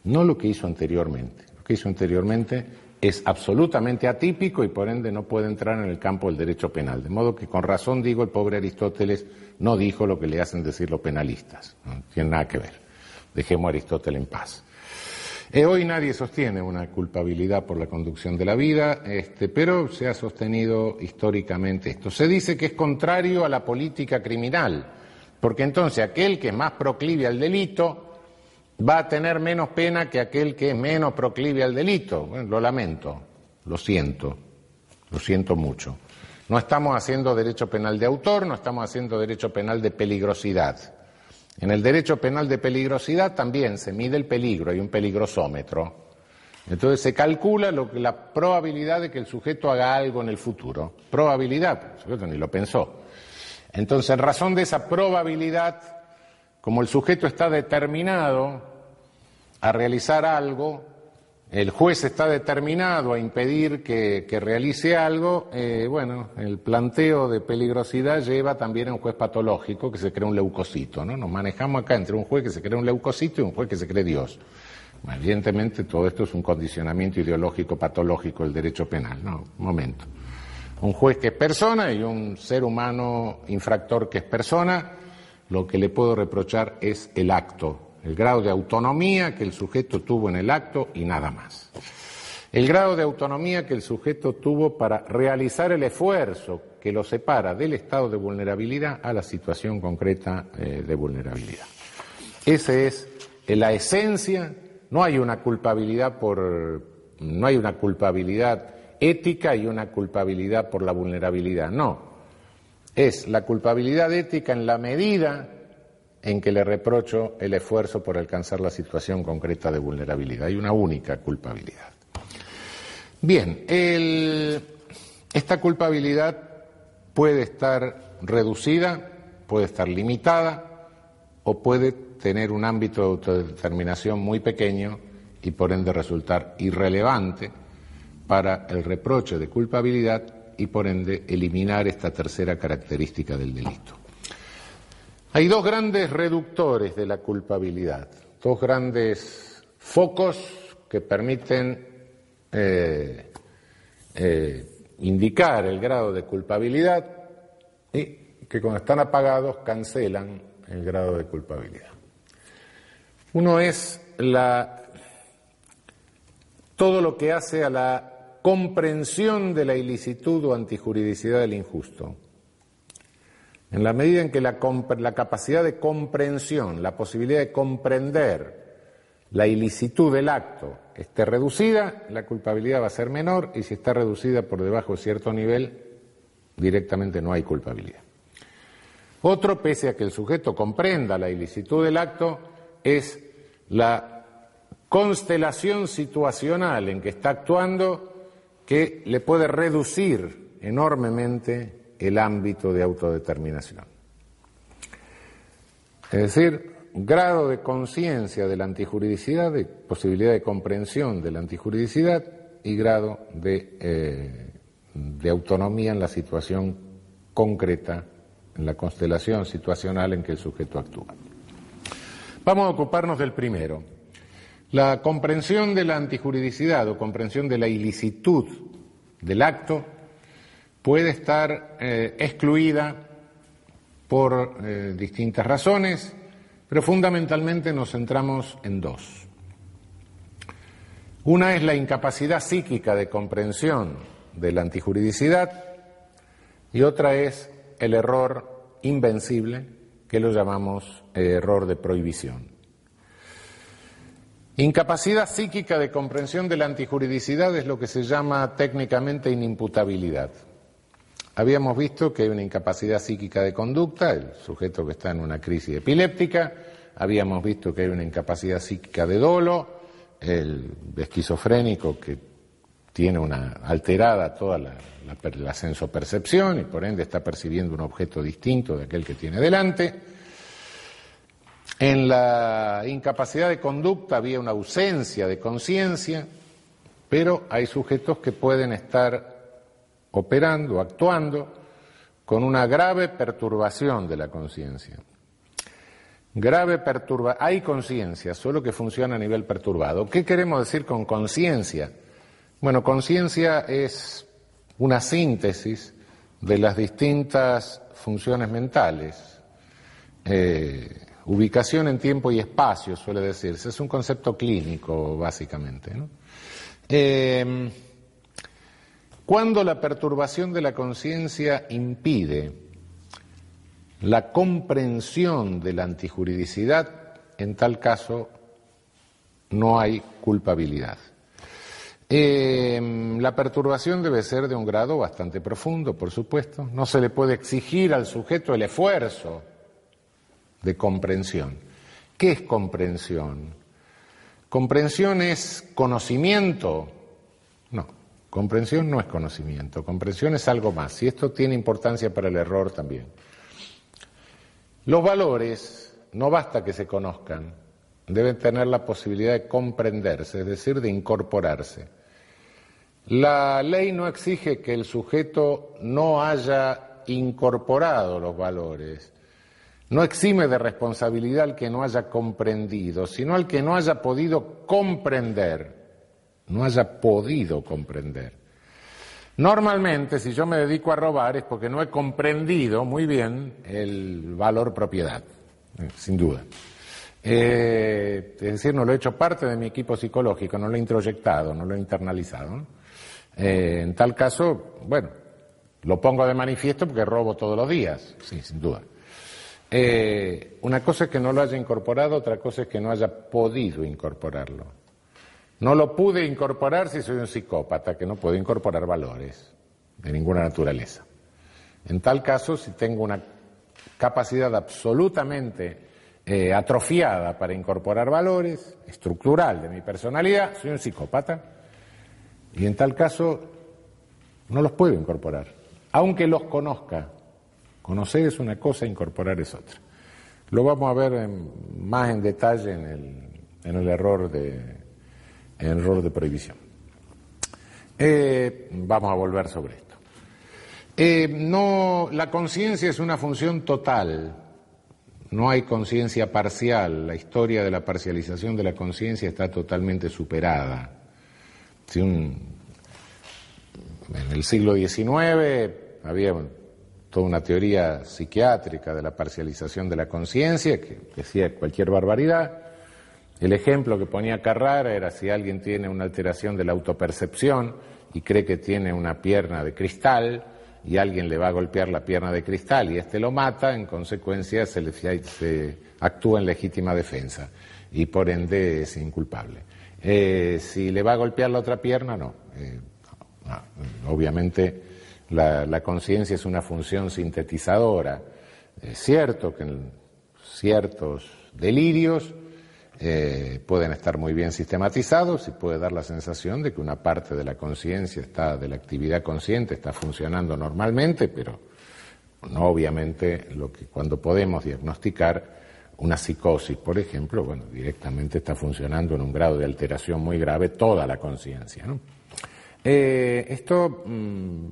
No lo que hizo anteriormente. Lo que hizo anteriormente es absolutamente atípico y por ende no puede entrar en el campo del derecho penal. De modo que con razón digo, el pobre Aristóteles no dijo lo que le hacen decir los penalistas. No tiene nada que ver. Dejemos a Aristóteles en paz. Eh, hoy nadie sostiene una culpabilidad por la conducción de la vida, este, pero se ha sostenido históricamente esto. Se dice que es contrario a la política criminal, porque entonces aquel que es más proclive al delito va a tener menos pena que aquel que es menos proclive al delito. Bueno, lo lamento, lo siento, lo siento mucho. No estamos haciendo derecho penal de autor, no estamos haciendo derecho penal de peligrosidad. En el derecho penal de peligrosidad también se mide el peligro, hay un peligrosómetro. Entonces se calcula la probabilidad de que el sujeto haga algo en el futuro. Probabilidad, el sujeto ni lo pensó. Entonces, en razón de esa probabilidad, como el sujeto está determinado a realizar algo, el juez está determinado a impedir que, realice algo, eh, bueno, el planteo de peligrosidad lleva también a un juez patológico que se cree un leucocito, ¿no? Nos manejamos acá entre un juez que se cree un leucocito y un juez que se cree Dios. evidentemente todo esto es un condicionamiento ideológico patológico del derecho penal, ¿no? Un momento. Un juez que es persona y un ser humano infractor que es persona, lo que le puedo reprochar es el acto, el grado de autonomía que el sujeto tuvo en el acto y nada más. El grado de autonomía que el sujeto tuvo para realizar el esfuerzo que lo separa del estado de vulnerabilidad a la situación concreta eh, de vulnerabilidad. Esa es la esencia, no hay una culpabilidad por no hay una culpabilidad ética y una culpabilidad por la vulnerabilidad, no. Es la culpabilidad ética en la medida en que le reprocho el esfuerzo por alcanzar la situación concreta de vulnerabilidad. Hay una única culpabilidad. Bien, esta culpabilidad puede estar reducida, puede estar limitada o puede tener un ámbito de autodeterminación muy pequeño y por ende resultar irrelevante para el reproche de culpabilidad y por ende eliminar esta tercera característica del delito. Hay dos grandes reductores de la culpabilidad, dos grandes focos que permiten eh, eh, indicar el grado de culpabilidad y que cuando están apagados cancelan el grado de culpabilidad. Uno es todo lo que hace a la comprensión de la ilicitud o antijuridicidad del injusto. En la medida en que la, capacidad de comprensión, la posibilidad de comprender la ilicitud del acto esté reducida, la culpabilidad va a ser menor y si está reducida por debajo de cierto nivel, directamente no hay culpabilidad. Otro, pese a que el sujeto comprenda la ilicitud del acto, es la constelación situacional en que está actuando que le puede reducir enormemente el ámbito de autodeterminación. Es decir, grado de conciencia de la antijuridicidad, de posibilidad de comprensión de la antijuridicidad y grado de, eh, de autonomía en la situación concreta, en la constelación situacional en que el sujeto actúa. Vamos a ocuparnos del primero. La comprensión de la antijuridicidad o comprensión de la ilicitud del acto puede estar eh, excluida por eh, distintas razones, pero fundamentalmente nos centramos en dos. Una es la incapacidad psíquica de comprensión de la antijuridicidad y otra es el error invencible que lo llamamos eh, error de prohibición. Incapacidad psíquica de comprensión de la antijuridicidad es lo que se llama técnicamente inimputabilidad. Habíamos visto que hay una incapacidad psíquica de conducta, el sujeto que está en una crisis epiléptica, habíamos visto que hay una incapacidad psíquica de dolo, el esquizofrénico que tiene una alterada toda la, la, sensopercepción y por ende está percibiendo un objeto distinto de aquel que tiene delante. En la incapacidad de conducta había una ausencia de conciencia, pero hay sujetos que pueden estar operando, actuando, con una grave perturbación de la conciencia. Grave perturba, hay conciencia, solo que funciona a nivel perturbado. ¿Qué queremos decir con conciencia? Bueno, conciencia es una síntesis de las distintas funciones mentales. Eh, ubicación en tiempo y espacio, suele decirse. Es un concepto clínico, básicamente. Eh, cuando la perturbación de la conciencia impide la comprensión de la antijuridicidad, en tal caso no hay culpabilidad. Eh, la perturbación debe ser de un grado bastante profundo, por supuesto. No se le puede exigir al sujeto el esfuerzo de comprensión. ¿Qué es comprensión? ¿Comprensión es conocimiento? No, comprensión no es conocimiento, comprensión es algo más, y esto tiene importancia para el error también. Los valores no basta que se conozcan, deben tener la posibilidad de comprenderse, es decir, de incorporarse. La ley no exige que el sujeto no haya incorporado los valores, no exime de responsabilidad al que no haya comprendido, sino al que no haya podido comprender, no haya podido comprender. Normalmente, si yo me dedico a robar es porque no he comprendido muy bien el valor propiedad, eh, sin duda. Eh, es decir, no lo he hecho parte de mi equipo psicológico, no lo he introyectado, no lo he internalizado. Eh, en tal caso, bueno, lo pongo de manifiesto porque robo todos los días, sí, sin duda. Eh, una cosa es que no lo haya incorporado, otra cosa es que no haya podido incorporarlo. No lo pude incorporar si soy un psicópata, que no puedo incorporar valores de ninguna naturaleza. En tal caso, si tengo una capacidad absolutamente eh, atrofiada para incorporar valores, estructural de mi personalidad, soy un psicópata. Y en tal caso no los puedo incorporar, aunque los conozca. Conocer es una cosa, incorporar es otra. Lo vamos a ver más en detalle en el, error, de, error de prohibición. Eh, vamos a volver sobre esto. Eh, no, la conciencia es una función total no hay conciencia parcial, la historia de la parcialización de la conciencia está totalmente superada. en el siglo XIX había toda una teoría psiquiátrica de la parcialización de la conciencia que decía cualquier barbaridad. El ejemplo que ponía Carrara era si alguien tiene una alteración de la autopercepción y cree que tiene una pierna de cristal, y alguien le va a golpear la pierna de cristal y este lo mata, en consecuencia se, le, se actúa en legítima defensa y por ende es inculpable. Eh, si le va a golpear la otra pierna, no. Eh, obviamente la, la conciencia es una función sintetizadora. Es cierto que en ciertos delirios eh, pueden estar muy bien sistematizados y puede dar la sensación de que una parte de la conciencia está, de la actividad consciente está funcionando normalmente, pero no obviamente lo que cuando podemos diagnosticar una psicosis, por ejemplo, bueno, directamente está funcionando en un grado de alteración muy grave toda la conciencia. Eh, esto, mm,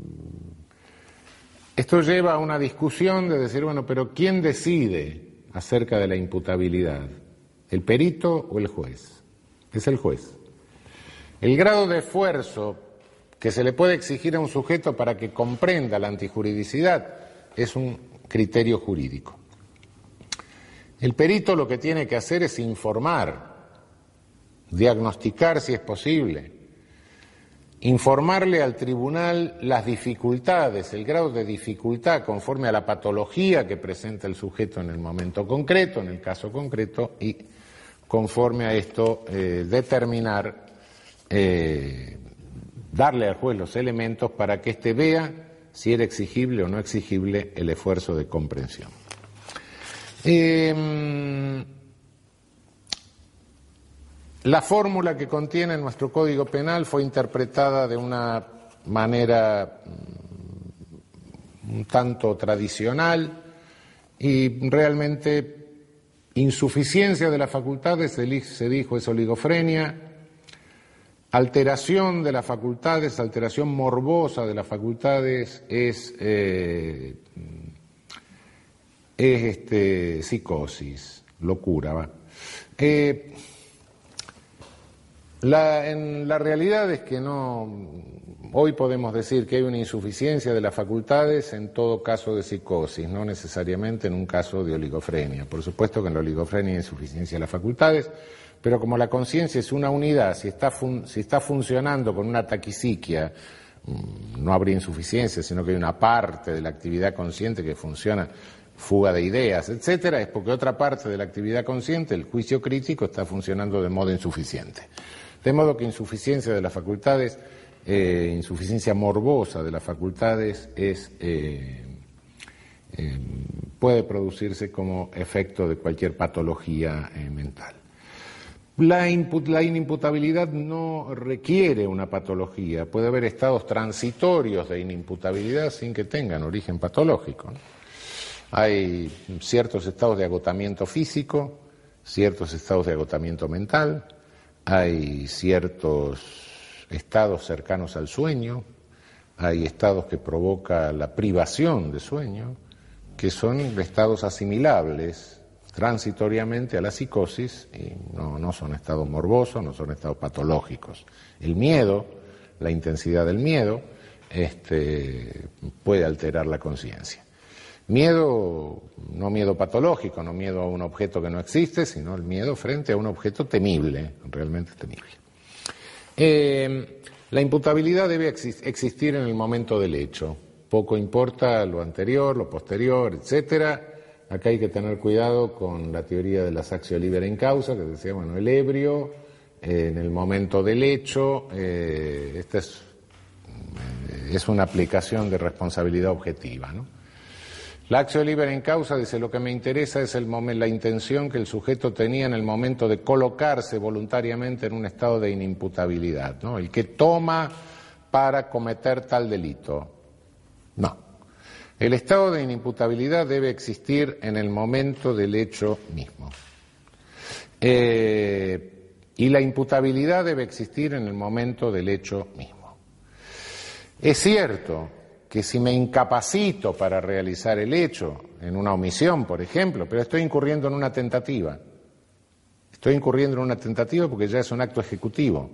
esto lleva a una discusión de decir, bueno, pero ¿quién decide acerca de la imputabilidad? ¿El perito o el juez? Es el juez. El grado de esfuerzo que se le puede exigir a un sujeto para que comprenda la antijuridicidad es un criterio jurídico. El perito lo que tiene que hacer es informar, diagnosticar si es posible, informarle al tribunal las dificultades, el grado de dificultad conforme a la patología que presenta el sujeto en el momento concreto, en el caso concreto, y conforme a esto eh, determinar, eh, darle al juez los elementos para que éste vea si era exigible o no exigible el esfuerzo de comprensión. Em, la fórmula que contiene nuestro Código Penal fue interpretada de una manera mm, un tanto tradicional y realmente Insuficiencia de las facultades, se dijo, es oligofrenia. Alteración de las facultades, alteración morbosa de las facultades es, eh, es este, psicosis, locura. Eh, La, en, la realidad es que no. Hoy podemos decir que hay una insuficiencia de las facultades en todo caso de psicosis, no necesariamente en un caso de oligofrenia. Por supuesto que en la oligofrenia hay insuficiencia de las facultades, pero como la conciencia es una unidad, si está, funcionando con una taquisiquia, mm, no habría insuficiencia, sino que hay una parte de la actividad consciente que funciona fuga de ideas, etcétera, es porque otra parte de la actividad consciente, el juicio crítico, está funcionando de modo insuficiente. De modo que insuficiencia de las facultades, eh, insuficiencia morbosa de las facultades es, eh, eh, puede producirse como efecto de cualquier patología mental. La, inimputabilidad no requiere una patología, puede haber estados transitorios de inimputabilidad sin que tengan origen patológico. Hay ciertos estados de agotamiento físico, ciertos estados de agotamiento mental, hay ciertos estados cercanos al sueño, hay estados que provoca la privación de sueño, que son estados asimilables transitoriamente a la psicosis y no, no son estados morbosos, no son estados patológicos. El miedo, la intensidad del miedo, este, puede alterar la conciencia. Miedo, no miedo patológico, no miedo a un objeto que no existe, sino el miedo frente a un objeto temible, realmente temible. Eh, la imputabilidad debe existir en el momento del hecho. Poco importa lo anterior, lo posterior, etcétera. Acá hay que tener cuidado con la teoría de la saxio libera en causa, que decía, bueno, el ebrio eh, en el momento del hecho, eh, esta es, es una aplicación de responsabilidad objetiva, ¿no? La acción libre en causa dice lo que me interesa es el la intención que el sujeto tenía en el momento de colocarse voluntariamente en un estado de inimputabilidad, ¿no? El que toma para cometer tal delito. No. El estado de inimputabilidad debe existir en el momento del hecho mismo. Eh, y la imputabilidad debe existir en el momento del hecho mismo. Es cierto que si me incapacito para realizar el hecho, en una omisión, por ejemplo, pero estoy incurriendo en una tentativa. Estoy incurriendo en una tentativa porque ya es un acto ejecutivo.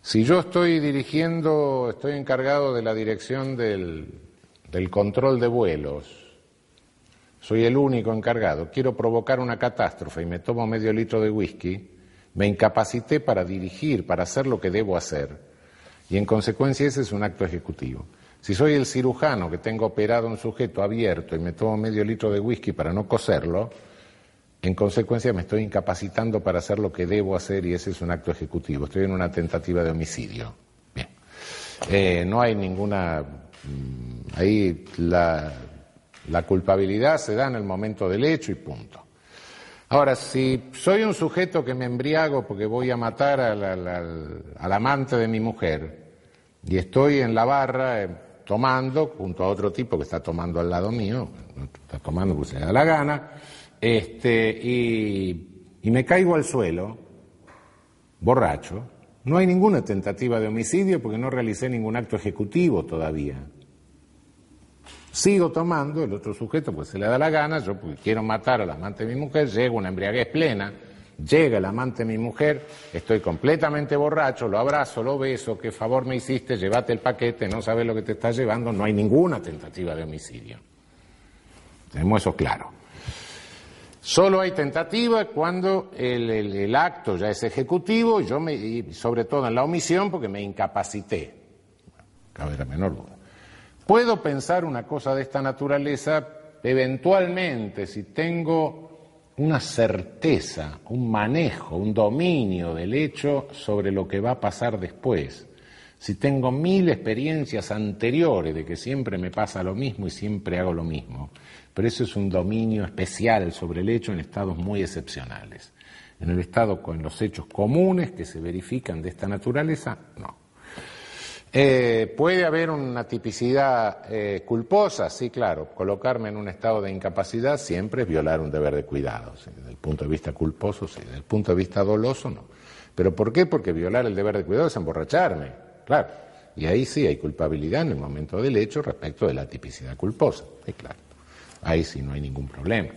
Si yo estoy dirigiendo, estoy encargado de la dirección del, del control de vuelos, soy el único encargado, quiero provocar una catástrofe y me tomo medio litro de whisky, me incapacité para dirigir, para hacer lo que debo hacer. Y en consecuencia ese es un acto ejecutivo. Si soy el cirujano que tengo operado un sujeto abierto y me tomo medio litro de whisky para no coserlo, en consecuencia me estoy incapacitando para hacer lo que debo hacer y ese es un acto ejecutivo. Estoy en una tentativa de homicidio. Bien. Eh, no hay ninguna. Mm, ahí la, culpabilidad se da en el momento del hecho y punto. Ahora, si soy un sujeto que me embriago porque voy a matar al amante de mi mujer y estoy en la barra, eh, tomando, junto a otro tipo que está tomando al lado mío, está tomando porque se le da la gana, este, y, y me caigo al suelo, borracho. No hay ninguna tentativa de homicidio porque no realicé ningún acto ejecutivo todavía. Sigo tomando, el otro sujeto pues se le da la gana, yo pues, quiero matar al amante de mi mujer, llego una embriaguez plena, Llega el amante de mi mujer, estoy completamente borracho, lo abrazo, lo beso, qué favor me hiciste, llévate el paquete, no sabes lo que te estás llevando, no hay ninguna tentativa de homicidio. Tenemos eso claro. Solo hay tentativa cuando el, acto ya es ejecutivo, yo me, y sobre todo en la omisión, porque me incapacité. Cabe la menor duda. Puedo pensar una cosa de esta naturaleza eventualmente si tengo una certeza, un manejo, un dominio del hecho sobre lo que va a pasar después. Si tengo mil experiencias anteriores de que siempre me pasa lo mismo y siempre hago lo mismo, pero eso es un dominio especial sobre el hecho en estados muy excepcionales. En el estado con los hechos comunes que se verifican de esta naturaleza, no. Eh, ¿Puede haber una tipicidad eh, culposa? Sí, claro. Colocarme en un estado de incapacidad siempre es violar un deber de cuidado. Desde el punto de vista culposo, sí. Desde el punto de vista doloso, no. ¿Pero por qué? Porque violar el deber de cuidado es emborracharme. Claro. Y ahí sí hay culpabilidad en el momento del hecho respecto de la tipicidad culposa. Sí, claro. Ahí sí no hay ningún problema.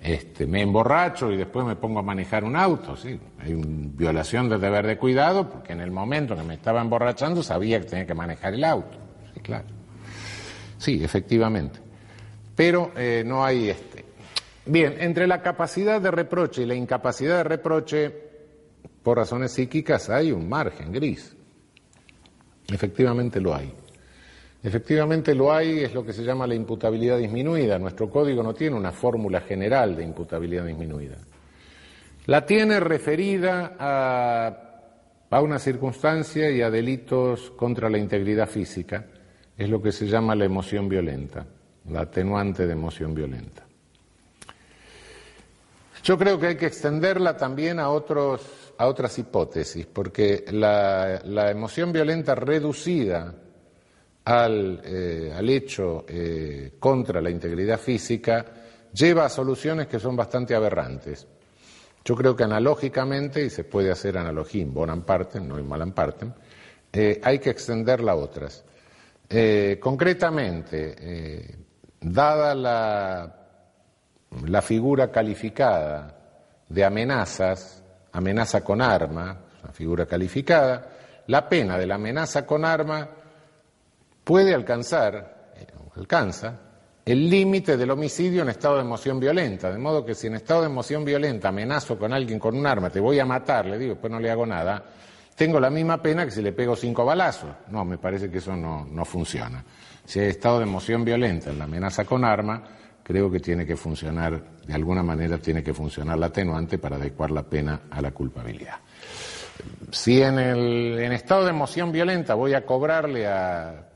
Este, me emborracho y después me pongo a manejar un auto, sí. Hay una violación del deber de cuidado porque en el momento que me estaba emborrachando sabía que tenía que manejar el auto. Sí, claro. Sí, efectivamente. Pero eh, no hay este. Bien, entre la capacidad de reproche y la incapacidad de reproche, por razones psíquicas, hay un margen gris. Efectivamente lo hay. Efectivamente lo hay, es lo que se llama la imputabilidad disminuida. Nuestro código no tiene una fórmula general de imputabilidad disminuida. La tiene referida a, una circunstancia y a delitos contra la integridad física. Es lo que se llama la emoción violenta, la atenuante de emoción violenta. Yo creo que hay que extenderla también a, otros, a otras hipótesis, porque la, la emoción violenta reducida al, eh, al hecho eh, contra la integridad física lleva a soluciones que son bastante aberrantes. Yo creo que analógicamente, y se puede hacer analogía en bonam partem, no en malam partem, eh, hay que extenderla a otras. concretamente, dada la, la figura calificada de amenazas, amenaza con arma, una figura calificada, la pena de la amenaza con arma puede alcanzar, eh, alcanza, el límite del homicidio en estado de emoción violenta. De modo que si en estado de emoción violenta amenazo con alguien con un arma, te voy a matar, le digo, pues no le hago nada, tengo la misma pena que si le pego cinco balazos. No, me parece que eso no, no funciona. Si hay estado de emoción violenta en la amenaza con arma, creo que tiene que funcionar, de alguna manera tiene que funcionar la atenuante para adecuar la pena a la culpabilidad. Si en, el, en estado de emoción violenta voy a cobrarle a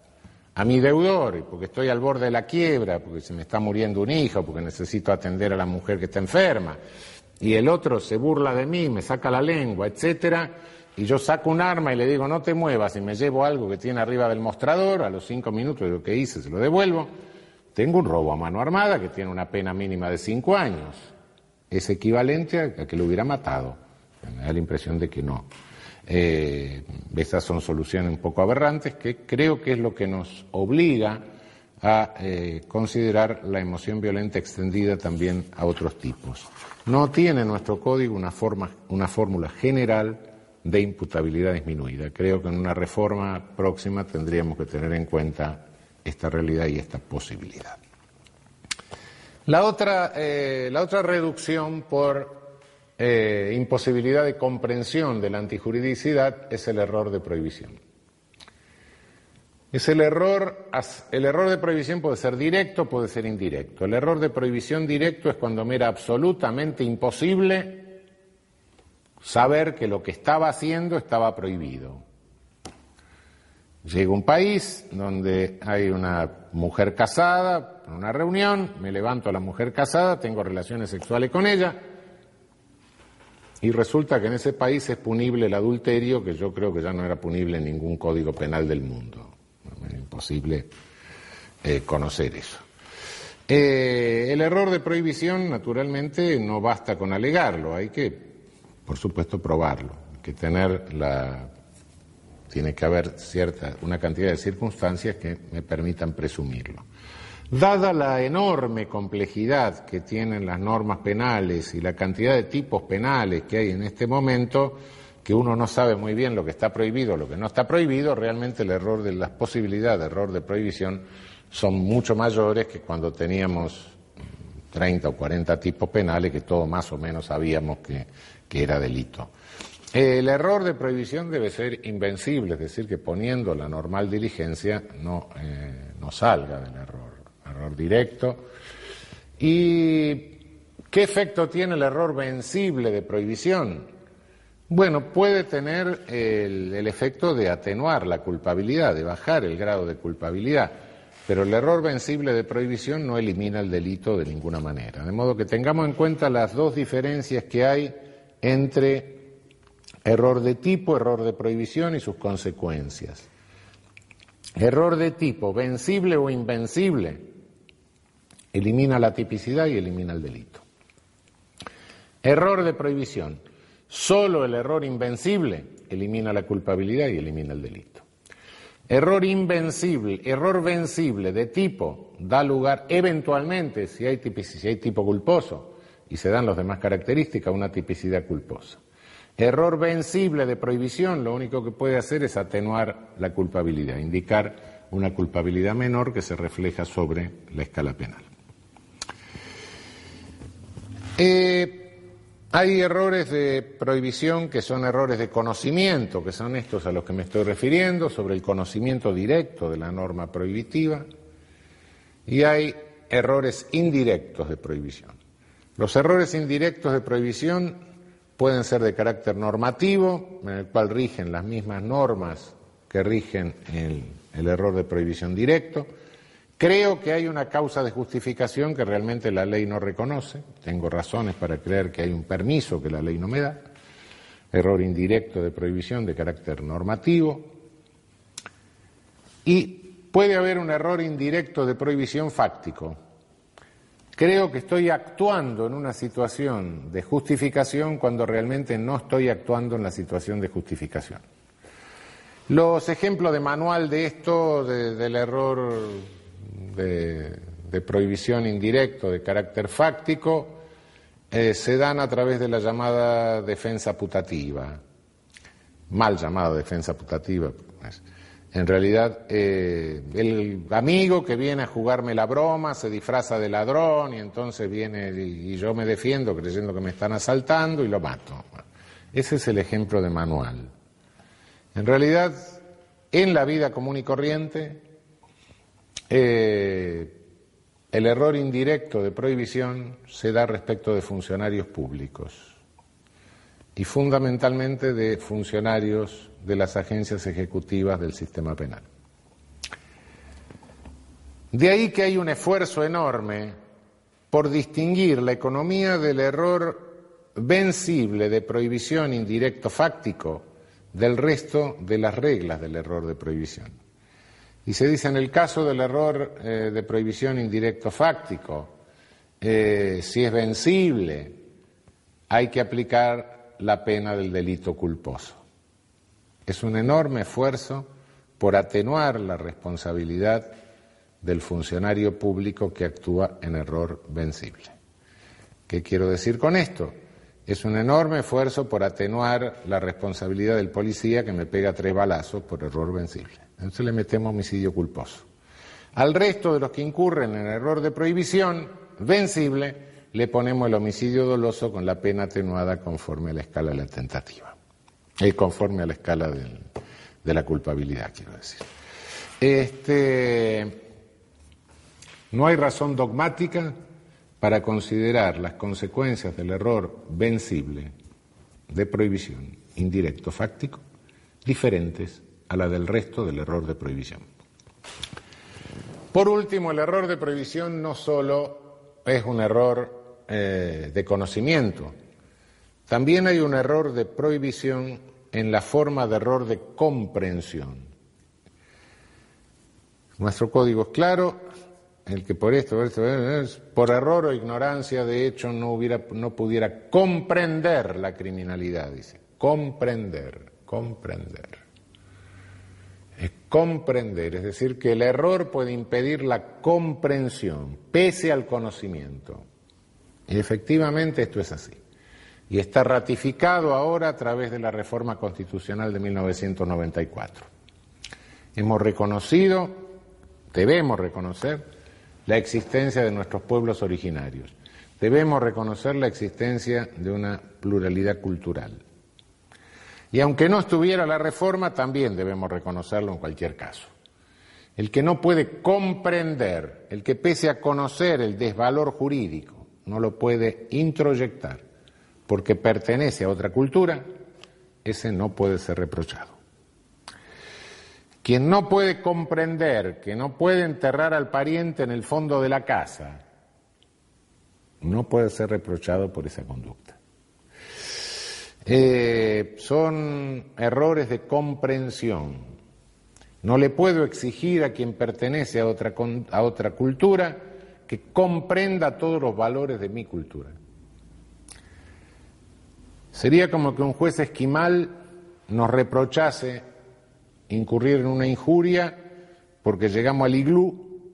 a mi deudor, porque estoy al borde de la quiebra, porque se me está muriendo un hijo, porque necesito atender a la mujer que está enferma, y el otro se burla de mí, me saca la lengua, etcétera, y yo saco un arma y le digo no te muevas y me llevo algo que tiene arriba del mostrador, a los cinco minutos de lo que hice se lo devuelvo, tengo un robo a mano armada que tiene una pena mínima de cinco años. Es equivalente a que lo hubiera matado. Me da la impresión de que no. Eh, estas son soluciones un poco aberrantes que creo que es lo que nos obliga a eh, considerar la emoción violenta extendida también a otros tipos. No tiene nuestro código una, forma, una fórmula general de imputabilidad disminuida. Creo que en una reforma próxima tendríamos que tener en cuenta esta realidad y esta posibilidad. La otra, eh, la otra reducción por eh, imposibilidad de comprensión de la antijuridicidad es el error de prohibición. Es el error, el error de prohibición puede ser directo, puede ser indirecto. El error de prohibición directo es cuando me era absolutamente imposible saber que lo que estaba haciendo estaba prohibido. Llego a un país donde hay una mujer casada, en una reunión, me levanto a la mujer casada, tengo relaciones sexuales con ella, y resulta que en ese país es punible el adulterio, que yo creo que ya no era punible en ningún código penal del mundo. Es imposible eh, conocer eso. Eh, el error de prohibición, naturalmente, no basta con alegarlo, hay que, por supuesto, probarlo. Hay que tener la. Tiene que haber cierta, una cantidad de circunstancias que me permitan presumirlo. Dada la enorme complejidad que tienen las normas penales y la cantidad de tipos penales que hay en este momento, que uno no sabe muy bien lo que está prohibido lo que no está prohibido, realmente el error de las posibilidades de error de prohibición son mucho mayores que cuando teníamos 30 o 40 tipos penales que todos más o menos sabíamos que, era delito. El error de prohibición debe ser invencible, es decir, que poniendo la normal diligencia no, eh, no salga del error directo. ¿Y qué efecto tiene el error vencible de prohibición? Bueno, puede tener el, efecto de atenuar la culpabilidad, de bajar el grado de culpabilidad, pero el error vencible de prohibición no elimina el delito de ninguna manera. De modo que tengamos en cuenta las dos diferencias que hay entre error de tipo, error de prohibición y sus consecuencias. Error de tipo, vencible o invencible, Elimina la tipicidad y elimina el delito. Error de prohibición. Solo el error invencible elimina la culpabilidad y elimina el delito. Error invencible, error vencible de tipo da lugar eventualmente, si hay, si hay tipo culposo, y se dan las demás características, una tipicidad culposa. Error vencible de prohibición lo único que puede hacer es atenuar la culpabilidad, indicar una culpabilidad menor que se refleja sobre la escala penal. Eh, hay errores de prohibición que son errores de conocimiento, que son estos a los que me estoy refiriendo, sobre el conocimiento directo de la norma prohibitiva, y hay errores indirectos de prohibición. Los errores indirectos de prohibición pueden ser de carácter normativo, en el cual rigen las mismas normas que rigen el, el error de prohibición directo, Creo que hay una causa de justificación que realmente la ley no reconoce. Tengo razones para creer que hay un permiso que la ley no me da. Error indirecto de prohibición de carácter normativo. Y puede haber un error indirecto de prohibición fáctico. Creo que estoy actuando en una situación de justificación cuando realmente no estoy actuando en la situación de justificación. Los ejemplos de manual de esto, del error de, prohibición indirecto de carácter fáctico eh, se dan a través de la llamada defensa putativa, mal llamada defensa putativa. Pues. En realidad, eh, el amigo que viene a jugarme la broma se disfraza de ladrón y entonces viene y, yo me defiendo creyendo que me están asaltando y lo mato. Ese es el ejemplo de manual. En realidad, en la vida común y corriente, eh, el error indirecto de prohibición se da respecto de funcionarios públicos y fundamentalmente de funcionarios de las agencias ejecutivas del sistema penal. De ahí que hay un esfuerzo enorme por distinguir la economía del error vencible de prohibición indirecto fáctico del resto de las reglas del error de prohibición. Y se dice en el caso del error eh, de prohibición indirecto fáctico, eh, si es vencible, hay que aplicar la pena del delito culposo. Es un enorme esfuerzo por atenuar la responsabilidad del funcionario público que actúa en error vencible. ¿Qué quiero decir con esto? Es un enorme esfuerzo por atenuar la responsabilidad del policía que me pega tres balazos por error vencible. Entonces le metemos homicidio culposo. Al resto de los que incurren en error de prohibición vencible, le ponemos el homicidio doloso con la pena atenuada conforme a la escala de la tentativa. Y conforme a la escala de la culpabilidad, quiero decir. Este, no hay razón dogmática para considerar las consecuencias del error vencible de prohibición indirecto fáctico diferentes a la del resto del error de prohibición. Por último, el error de prohibición no solo es un error eh, de conocimiento, también hay un error de prohibición en la forma de error de comprensión. Nuestro código es claro, el que por esto, por error o ignorancia, de hecho, no, hubiera, no pudiera comprender la criminalidad, dice. Comprender, comprender comprender, es decir, que el error puede impedir la comprensión, pese al conocimiento. Y efectivamente esto es así. Y está ratificado ahora a través de la reforma constitucional de 1994. Hemos reconocido, debemos reconocer, la existencia de nuestros pueblos originarios. Debemos reconocer la existencia de una pluralidad cultural. Y aunque no estuviera la reforma, también debemos reconocerlo en cualquier caso. El que no puede comprender, el que pese a conocer el desvalor jurídico, no lo puede introyectar porque pertenece a otra cultura, ese no puede ser reprochado. Quien no puede comprender que no puede enterrar al pariente en el fondo de la casa, no puede ser reprochado por esa conducta. Eh, son errores de comprensión. No le puedo exigir a quien pertenece a otra, a otra cultura que comprenda todos los valores de mi cultura. Sería como que un juez esquimal nos reprochase incurrir en una injuria porque llegamos al iglú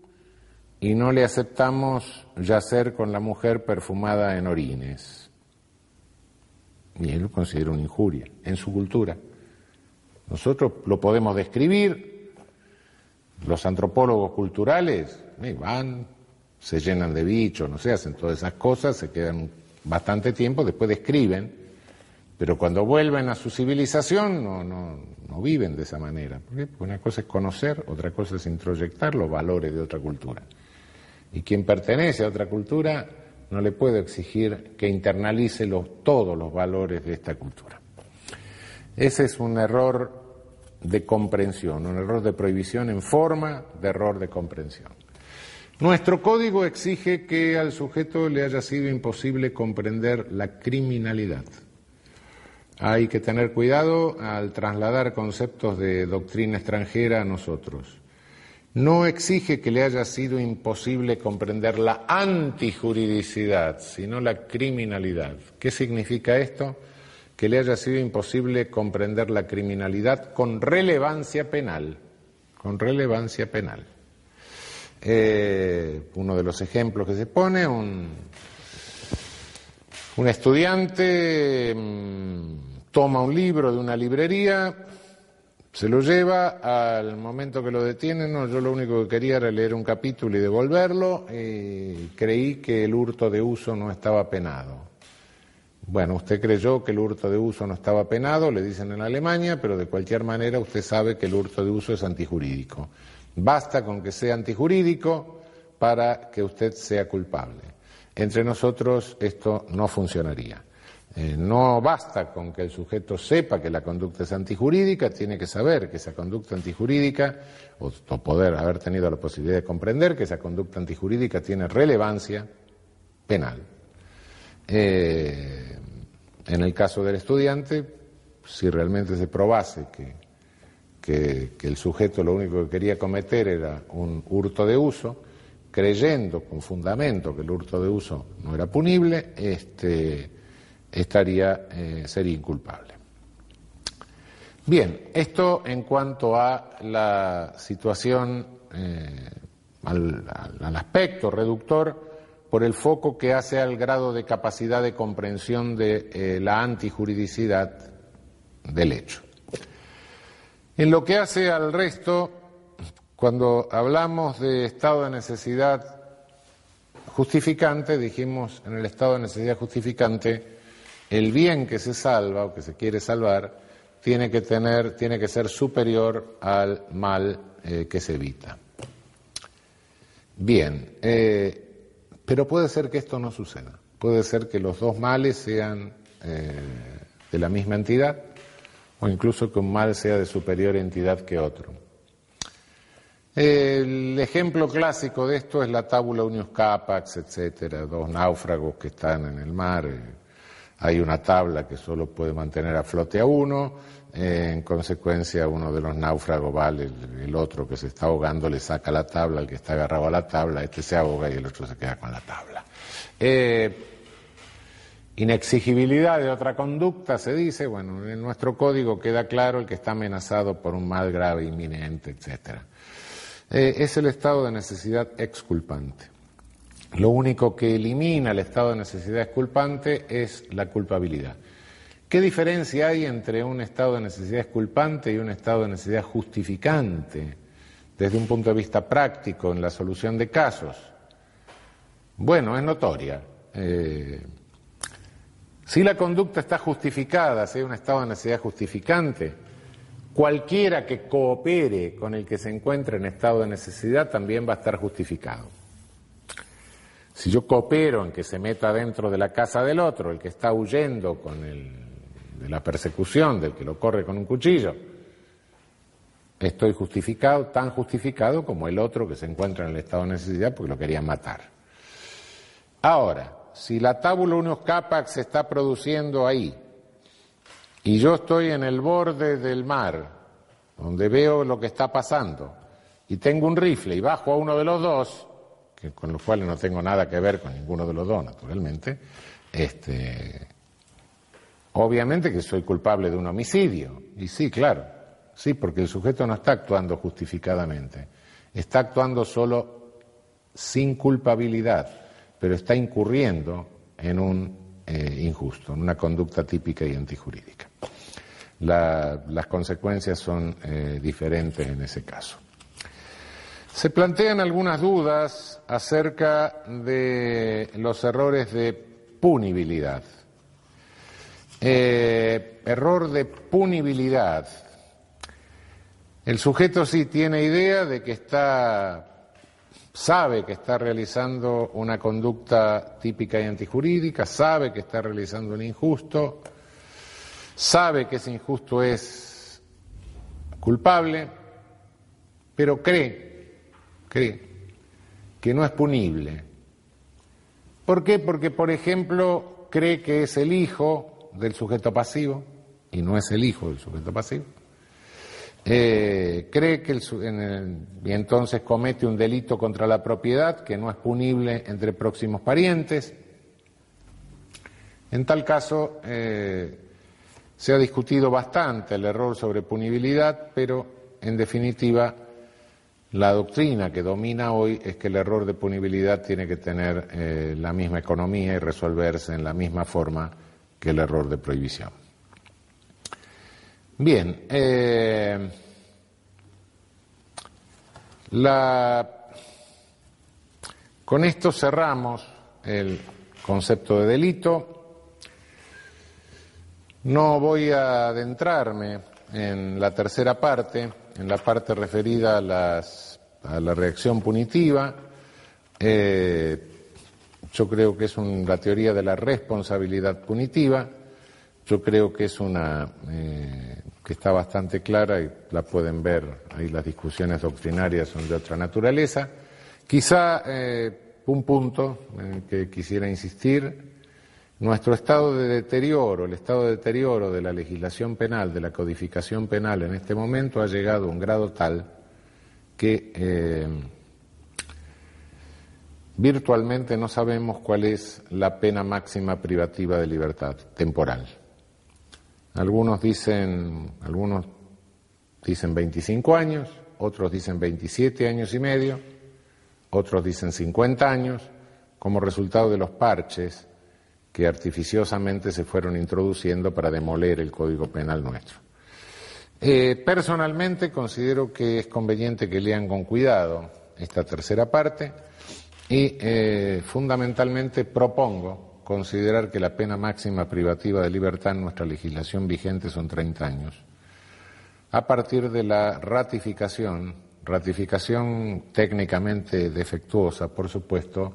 y no le aceptamos yacer con la mujer perfumada en orines. Y él lo considera una injuria en su cultura. Nosotros lo podemos describir, los antropólogos culturales van, se llenan de bichos, no sé, hacen todas esas cosas, se quedan bastante tiempo, después describen, pero cuando vuelven a su civilización no, no, no viven de esa manera. Porque una cosa es conocer, otra cosa es introyectar los valores de otra cultura. Y quien pertenece a otra cultura no le puede exigir que internalice los, todos los valores de esta cultura. Ese es un error de comprensión, un error de prohibición en forma de error de comprensión. Nuestro código exige que al sujeto le haya sido imposible comprender la criminalidad. Hay que tener cuidado al trasladar conceptos de doctrina extranjera a nosotros. No exige que le haya sido imposible comprender la antijuridicidad, sino la criminalidad. ¿Qué significa esto? Que le haya sido imposible comprender la criminalidad con relevancia penal, con relevancia penal. Eh, uno de los ejemplos que se pone, un, un estudiante mm, toma un libro de una librería, se lo lleva, al momento que lo detienen, yo lo único que quería era leer un capítulo y devolverlo, y creí que el hurto de uso no estaba penado. Bueno, usted creyó que el hurto de uso no estaba penado, le dicen en Alemania, pero de cualquier manera usted sabe que el hurto de uso es antijurídico. Basta con que sea antijurídico para que usted sea culpable. Entre nosotros esto no funcionaría. Eh, no basta con que el sujeto sepa que la conducta es antijurídica, tiene que saber que esa conducta antijurídica, o, poder haber tenido la posibilidad de comprender que esa conducta antijurídica tiene relevancia penal. Eh, en el caso del estudiante, si realmente se probase que que, el sujeto lo único que quería cometer era un hurto de uso, creyendo con fundamento que el hurto de uso no era punible, este, estaría, eh, sería inculpable. Bien, esto en cuanto a la situación, eh, al, aspecto reductor, por el foco que hace al grado de capacidad de comprensión de eh, la antijuridicidad del hecho. En lo que hace al resto, cuando hablamos de estado de necesidad justificante, dijimos en el estado de necesidad justificante, el bien que se salva o que se quiere salvar tiene que tener, tiene que ser superior al mal eh, que se evita. Bien, eh, pero puede ser que esto no suceda. Puede ser que los dos males sean eh, de la misma entidad o incluso que un mal sea de superior entidad que otro. El ejemplo clásico de esto es la tábula Unius Capax, etcétera, dos náufragos que están en el mar. Hay una tabla que solo puede mantener a flote a uno, eh, en consecuencia uno de los náufragos vale, el, otro que se está ahogando le saca la tabla, el que está agarrado a la tabla, este se ahoga y el otro se queda con la tabla. Eh, Inexigibilidad de otra conducta, se dice, bueno, en nuestro código queda claro el que está amenazado por un mal grave, inminente, etc. Eh, es el estado de necesidad exculpante. Lo único que elimina el estado de necesidad exculpante es la culpabilidad. ¿Qué diferencia hay entre un estado de necesidad exculpante y un estado de necesidad justificante desde un punto de vista práctico en la solución de casos? Bueno, es notoria. Eh, si la conducta está justificada, si hay un estado de necesidad justificante, cualquiera que coopere con el que se encuentre en estado de necesidad también va a estar justificado. Si yo coopero en que se meta dentro de la casa del otro, el que está huyendo con el, de la persecución, del que lo corre con un cuchillo, estoy justificado, tan justificado como el otro que se encuentra en el estado de necesidad porque lo querían matar. Ahora, si la tábula unos capax se está produciendo ahí y yo estoy en el borde del mar, donde veo lo que está pasando, y tengo un rifle y bajo a uno de los dos, que, con los cuales no tengo nada que ver con ninguno de los dos, naturalmente, este, obviamente que soy culpable de un homicidio. Y sí, claro, sí, porque el sujeto no está actuando justificadamente, está actuando solo sin culpabilidad, pero está incurriendo en un eh, injusto, en una conducta típica y antijurídica. las consecuencias son eh, diferentes en ese caso. Se plantean algunas dudas acerca de los errores de punibilidad. Eh, error de punibilidad. El sujeto sí tiene idea de que está, sabe que está realizando una conducta típica y antijurídica, sabe que está realizando un injusto, sabe que ese injusto es culpable, pero cree cree que no es punible. ¿Por qué? Porque, por ejemplo, cree que es el hijo del sujeto pasivo y no es el hijo del sujeto pasivo. Eh, cree que el, y entonces comete un delito contra la propiedad que no es punible entre próximos parientes. En tal caso, eh, se ha discutido bastante el error sobre punibilidad, pero en definitiva la doctrina que domina hoy es que el error de punibilidad tiene que tener eh, la misma economía y resolverse en la misma forma que el error de prohibición. Bien, eh, con esto cerramos el concepto de delito. No voy a adentrarme en la tercera parte en la parte referida a, la reacción punitiva. Eh, yo creo que es la teoría de la responsabilidad punitiva. Yo creo que es una eh, que está bastante clara y la pueden ver. Ahí las discusiones doctrinarias son de otra naturaleza. Quizá eh, un punto en el que quisiera insistir nuestro estado de deterioro, el estado de deterioro de la legislación penal, de la codificación penal en este momento ha llegado a un grado tal que eh, virtualmente no sabemos cuál es la pena máxima privativa de libertad temporal. Algunos dicen, algunos dicen 25 años, otros dicen 27 años y medio, otros dicen 50 años, como resultado de los parches que artificiosamente se fueron introduciendo para demoler el Código Penal nuestro. Eh, personalmente considero que es conveniente que lean con cuidado esta tercera parte y eh, fundamentalmente propongo considerar que la pena máxima privativa de libertad en nuestra legislación vigente son 30 años. A partir de la ratificación, ratificación técnicamente defectuosa, por supuesto,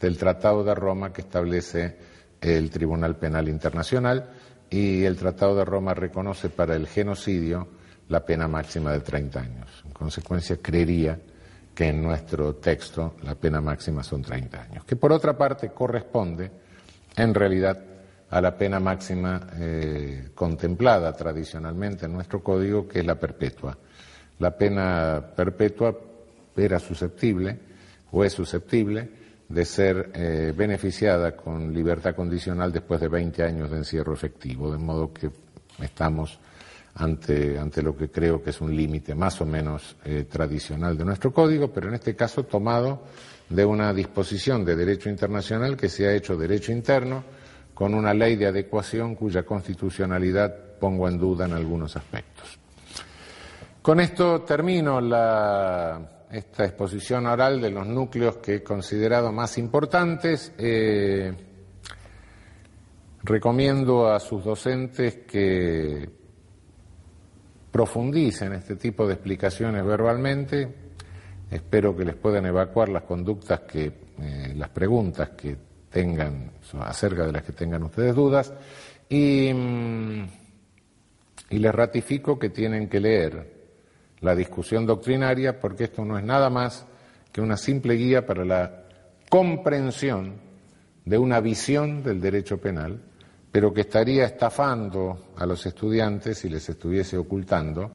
del Tratado de Roma que establece el Tribunal Penal Internacional y el Tratado de Roma reconoce para el genocidio la pena máxima de 30 años. En consecuencia, creería que en nuestro texto la pena máxima son 30 años, que por otra parte corresponde en realidad a la pena máxima eh, contemplada tradicionalmente en nuestro código, que es la perpetua. La pena perpetua era susceptible o es susceptible de ser eh, beneficiada con libertad condicional después de 20 años de encierro efectivo, de modo que estamos ante, ante lo que creo que es un límite más o menos eh, tradicional de nuestro código, pero en este caso tomado de una disposición de derecho internacional que se ha hecho derecho interno con una ley de adecuación cuya constitucionalidad pongo en duda en algunos aspectos. Con esto termino la esta exposición oral de los núcleos que he considerado más importantes. Eh, recomiendo a sus docentes que profundicen este tipo de explicaciones verbalmente. Espero que les puedan evacuar las conductas que, eh, las preguntas que tengan acerca de las que tengan ustedes dudas y, mm, y les ratifico que tienen que leer la discusión doctrinaria, porque esto no es nada más que una simple guía para la comprensión de una visión del derecho penal, pero que estaría estafando a los estudiantes si les estuviese ocultando